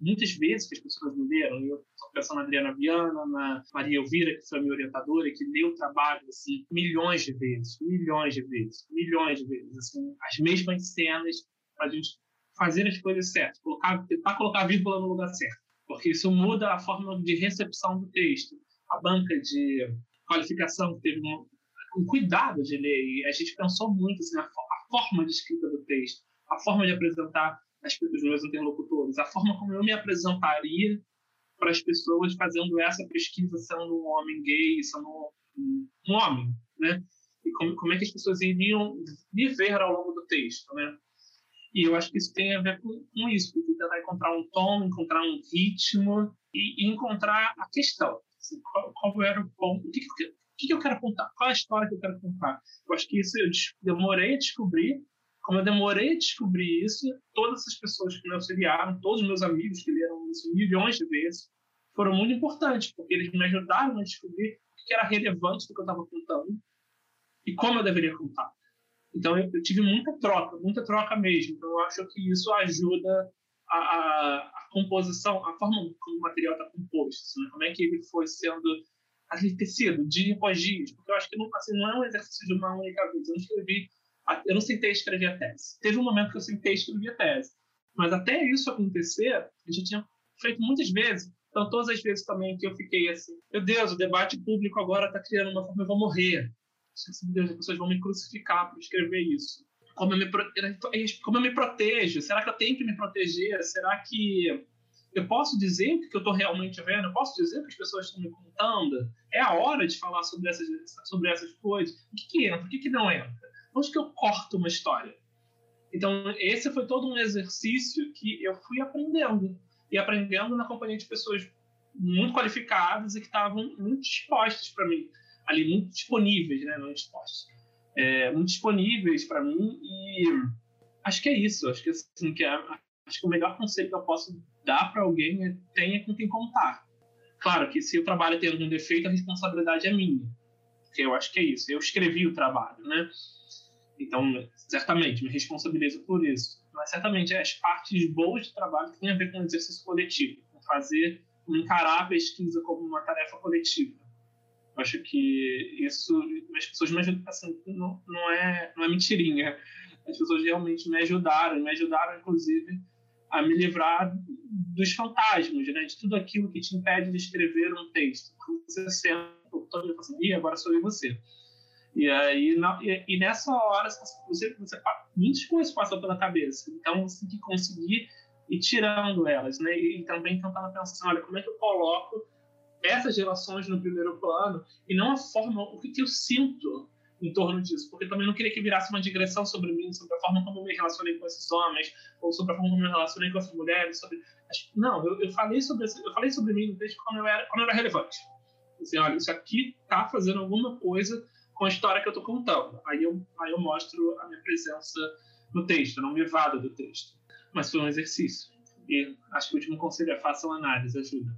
muitas vezes que as pessoas me leram. Eu estou pensando na Adriana Viana, na Maria Elvira, que foi a minha orientadora, que leu o trabalho assim, milhões de vezes, milhões de vezes, milhões de vezes. Assim, as mesmas cenas para a gente fazer as coisas certas, colocar, tentar colocar a vírgula no lugar certo. Porque isso muda a forma de recepção do texto. A banca de qualificação teve um, um cuidado de ler, e a gente pensou muito assim, a, a forma de escrita do texto, a forma de apresentar os meus interlocutores, a forma como eu me apresentaria para as pessoas fazendo essa pesquisa sendo um homem gay, sendo um, um homem, né? E como, como, é que as pessoas iriam me ver ao longo do texto, né? E eu acho que isso tem a ver com, com isso, com tentar encontrar um tom, encontrar um ritmo e, e encontrar a questão. Assim, qual, qual, era o ponto? O que, que, que eu quero contar? Qual é a história que eu quero contar? Eu acho que isso eu demorei a descobrir como eu demorei a descobrir isso, todas as pessoas que me auxiliaram, todos os meus amigos que leram isso milhões de vezes, foram muito importantes, porque eles me ajudaram a descobrir o que era relevante do que eu estava contando e como eu deveria contar. Então, eu, eu, tive muita troca, muita troca mesmo. Então, eu acho que isso ajuda a, a, a composição, a forma como o material está composto, assim, como é que ele foi sendo enriquecido dia após dia. Porque eu acho que não, assim, não é um exercício de uma única vez. Eu não escrevi eu não sentei escrever a tese. Teve um momento que eu sentei escrever a tese. Mas até isso acontecer, a gente tinha feito muitas vezes. Então, todas as vezes também que eu fiquei assim, meu Deus, o debate público agora está criando uma forma, eu vou morrer. Meu Deus, as pessoas vão me crucificar por escrever isso. Como eu, me, como eu me protejo? Será que eu tenho que me proteger? Será que eu posso dizer o que eu estou realmente vendo? Eu posso dizer o que as pessoas estão me contando? É a hora de falar sobre essas, sobre essas coisas? O que, que entra? O que, que não entra? Onde que eu corto uma história? Então, esse foi todo um exercício que eu fui aprendendo. E aprendendo na companhia de pessoas muito qualificadas e que estavam muito dispostas para mim. Ali, muito disponíveis, né? Não dispostas. É, muito disponíveis para mim. E acho que é isso. Acho que, assim, que é, acho que o melhor conselho que eu posso dar para alguém é tenha com quem contar. Claro que se o trabalho tem algum defeito, a responsabilidade é minha. Porque eu acho que é isso. Eu escrevi o trabalho, né? Então, certamente, me responsabilizo por isso. Mas, certamente, as partes boas do trabalho têm a ver com o exercício coletivo, com fazer, com encarar a pesquisa como uma tarefa coletiva. Eu acho que isso, as pessoas me ajudam, assim, não, não, é, não é mentirinha. As pessoas realmente me ajudaram, me ajudaram, inclusive, a me livrar dos fantasmas, né? de tudo aquilo que te impede de escrever um texto. Você senta interlocutor e fala assim, agora sou eu e você. E aí, na, e, e, nessa hora, você, você, muitas coisas passam pela cabeça. Então, você tem que conseguir ir tirando elas, né? E, e também tentando pensar, olha, como é que eu coloco essas relações no primeiro plano e não a forma, o que, que eu sinto em torno disso, porque também não queria que virasse uma digressão sobre mim, sobre a forma como eu me relacionei com esses homens, ou sobre a forma como eu me relacionei com essas mulheres, sobre... Não, eu, eu falei sobre eu falei sobre mim desde quando eu era, quando eu era relevante. Assim, olha, isso aqui tá fazendo alguma coisa com a história que eu tô contando. Aí eu, aí eu mostro a minha presença no texto, não me vado do texto. Mas foi um exercício. E acho que o último conselho é façam análise, ajuda.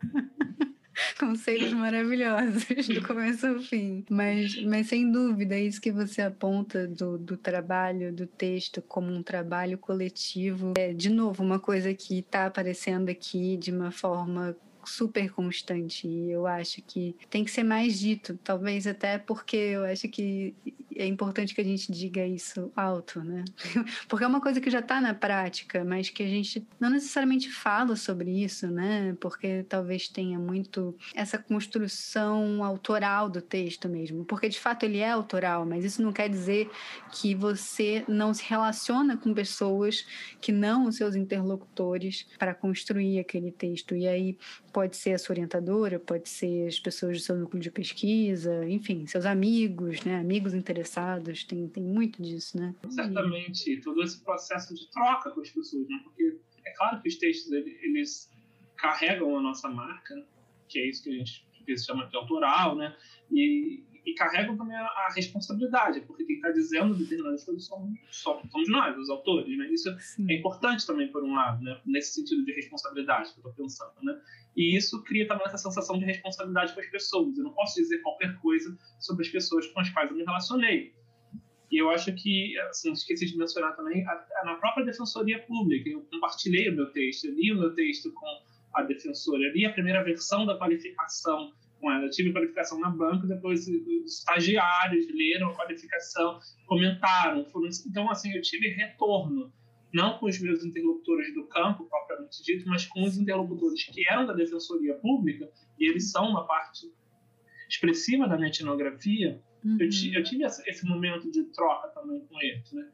Conselhos maravilhosos, do começo ao fim. Mas, mas sem dúvida, isso que você aponta do, do trabalho, do texto, como um trabalho coletivo, é, de novo, uma coisa que está aparecendo aqui de uma forma super constante e eu acho que tem que ser mais dito, talvez até porque eu acho que é importante que a gente diga isso alto, né? Porque é uma coisa que já está na prática, mas que a gente não necessariamente fala sobre isso, né? Porque talvez tenha muito essa construção autoral do texto mesmo, porque de fato ele é autoral, mas isso não quer dizer que você não se relaciona com pessoas que não os seus interlocutores para construir aquele texto. E aí pode ser a sua orientadora, pode ser as pessoas do seu núcleo de pesquisa, enfim, seus amigos, né? Amigos interessados, tem, tem muito disso, né? Certamente, todo esse processo de troca com as pessoas, né? Porque é claro que os textos, eles carregam a nossa marca, que é isso que a gente chama de autoral, né? E, e carregam também a, a, responsabilidade, porque quem está dizendo determinadas coisas somos, somos nós, os autores, né? Isso Sim. é importante também, por um lado, né? Nesse sentido de responsabilidade que eu estou pensando, né? E isso cria também essa sensação de responsabilidade com as pessoas. Eu não posso dizer qualquer coisa sobre as pessoas com as quais eu me relacionei. E eu acho que, assim, esqueci de mencionar também, a, a, na própria Defensoria Pública, eu compartilhei o meu texto, eu li o meu texto com a defensora, eu li a primeira versão da qualificação com ela. Eu tive qualificação na banca, depois os estagiários leram a qualificação, comentaram. Foram... Então, assim, eu tive retorno, não com os meus interlocutores do campo, propriamente dito, mas com os interlocutores que eram da Defensoria Pública, e eles são uma parte expressiva da minha etnografia. Uhum. Eu, eu, tive esse momento de troca também com eles, né?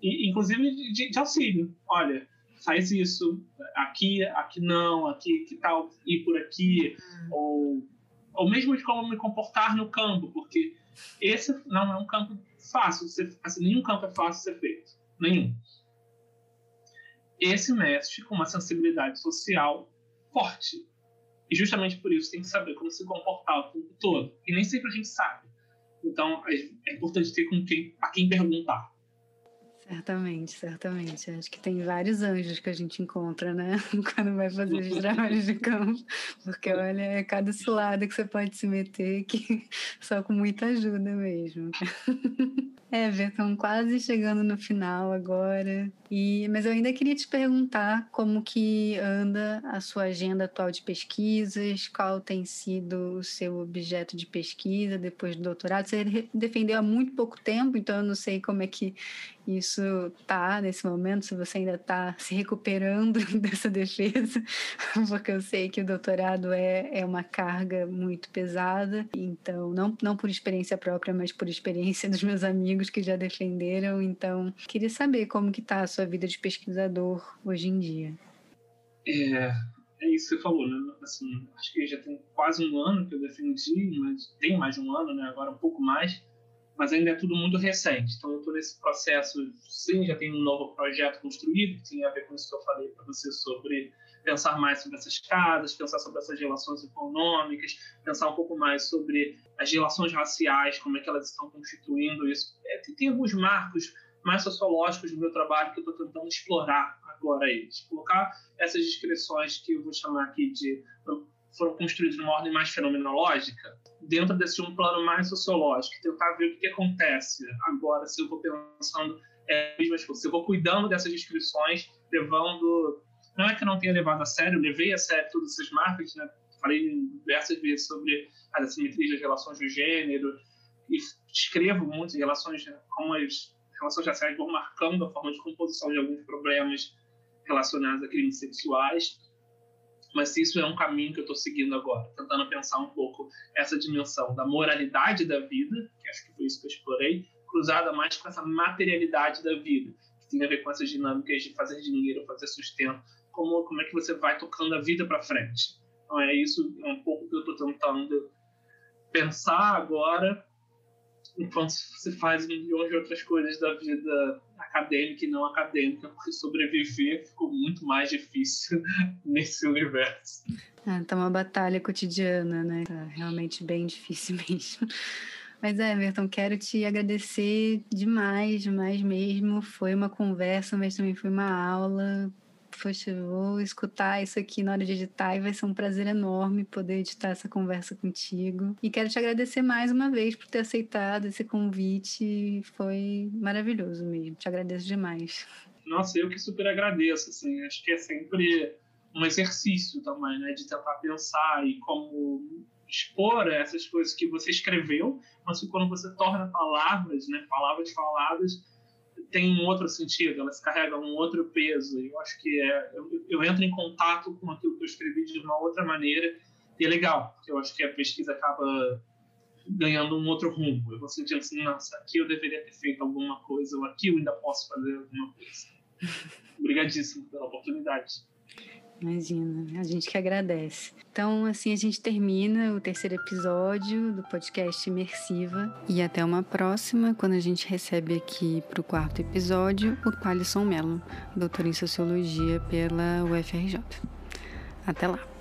E, inclusive de, de auxílio. Olha, faz isso, aqui, aqui não, aqui que tal ir por aqui, uhum. ou ou mesmo de como me comportar no campo, porque esse não é um campo fácil, ser, assim, nenhum campo é fácil ser feito, nenhum. Esse mexe com uma sensibilidade social forte. E justamente por isso tem que saber como se comportar o tempo todo. E nem sempre a gente sabe. Então é importante ter com quem, a quem perguntar. Certamente, certamente. Acho que tem vários anjos que a gente encontra, né? Quando vai fazer os trabalhos de campo. Porque, olha, é cada cilada que você pode se meter que só com muita ajuda mesmo. Everton, quase chegando no final agora. E, mas eu ainda queria te perguntar como que anda a sua agenda atual de pesquisas, qual tem sido o seu objeto de pesquisa depois do doutorado. Você defendeu há muito pouco tempo, então eu não sei como é que isso tá nesse momento, se você ainda está se recuperando dessa defesa, porque eu sei que o doutorado é, é uma carga muito pesada, então não, não por experiência própria, mas por experiência dos meus amigos que já defenderam, então queria saber como que está a sua vida de pesquisador hoje em dia. É, é isso que você falou, né? Assim, acho que já tem quase um ano que eu defendi, mas tem mais de um ano, né? Agora um pouco mais, mas ainda é tudo muito recente. Então eu estou nesse processo, sim, já tem um novo projeto construído que tem a ver com isso que eu falei para você sobre pensar mais sobre essas casas, pensar sobre essas relações econômicas, pensar um pouco mais sobre as relações raciais, como é que elas estão constituindo isso. É, tem alguns marcos mais sociológicos do meu trabalho que eu estou tentando explorar agora eles. Colocar essas descrições que eu vou chamar aqui de foram construídas numa ordem mais fenomenológica, dentro desse um plano mais sociológico, tentar ver o que, que acontece agora se eu vou pensando é, se eu vou cuidando dessas descrições, levando não é que eu não tenha levado a sério, levei a sério todas essas marcas, né? Falei diversas vezes sobre as assimetrias das relações de gênero e escrevo muito em relações, como as relações raciais vão marcando a forma de composição de alguns problemas relacionados a crimes sexuais. Mas isso é um caminho que eu estou seguindo agora, tentando pensar um pouco essa dimensão da moralidade da vida, que acho que foi isso que eu explorei, cruzada mais com essa materialidade da vida, que tem a ver com essas dinâmicas de fazer dinheiro, fazer sustento, como, como é que você vai tocando a vida para frente. Então é isso, é um pouco que eu estou tentando pensar agora, enquanto se faz milhões de outras coisas da vida acadêmica e não acadêmica, porque sobreviver ficou muito mais difícil nesse universo. Ah, tá uma batalha cotidiana, né? Tá realmente bem difícil mesmo. Mas, Everton, quero te agradecer demais, demais mesmo. Foi uma conversa, mas também foi uma aula poxa, vou escutar isso aqui na hora de editar e vai ser um prazer enorme poder editar essa conversa contigo. E quero te agradecer mais uma vez por ter aceitado esse convite. Foi maravilhoso mesmo. Te agradeço demais. Nossa, eu que super agradeço. Assim, acho que é sempre um exercício também, né, de tentar pensar e como expor essas coisas que você escreveu, mas quando você torna palavras, né, palavras faladas, tem um outro sentido, elas carregam um outro peso. Eu acho que é, eu, eu, entro em contato com aquilo que eu escrevi de uma outra maneira e é legal, porque eu acho que a pesquisa acaba ganhando um outro rumo. Eu vou sentindo assim, nossa, aqui eu deveria ter feito alguma coisa, ou aqui eu ainda posso fazer alguma coisa. Obrigadíssimo pela oportunidade. Imagina, a gente que agradece. Então, assim a gente termina o terceiro episódio do podcast Imersiva. E até uma próxima, quando a gente recebe aqui para o quarto episódio o Qualisson Mello, doutor em Sociologia pela UFRJ. Até lá!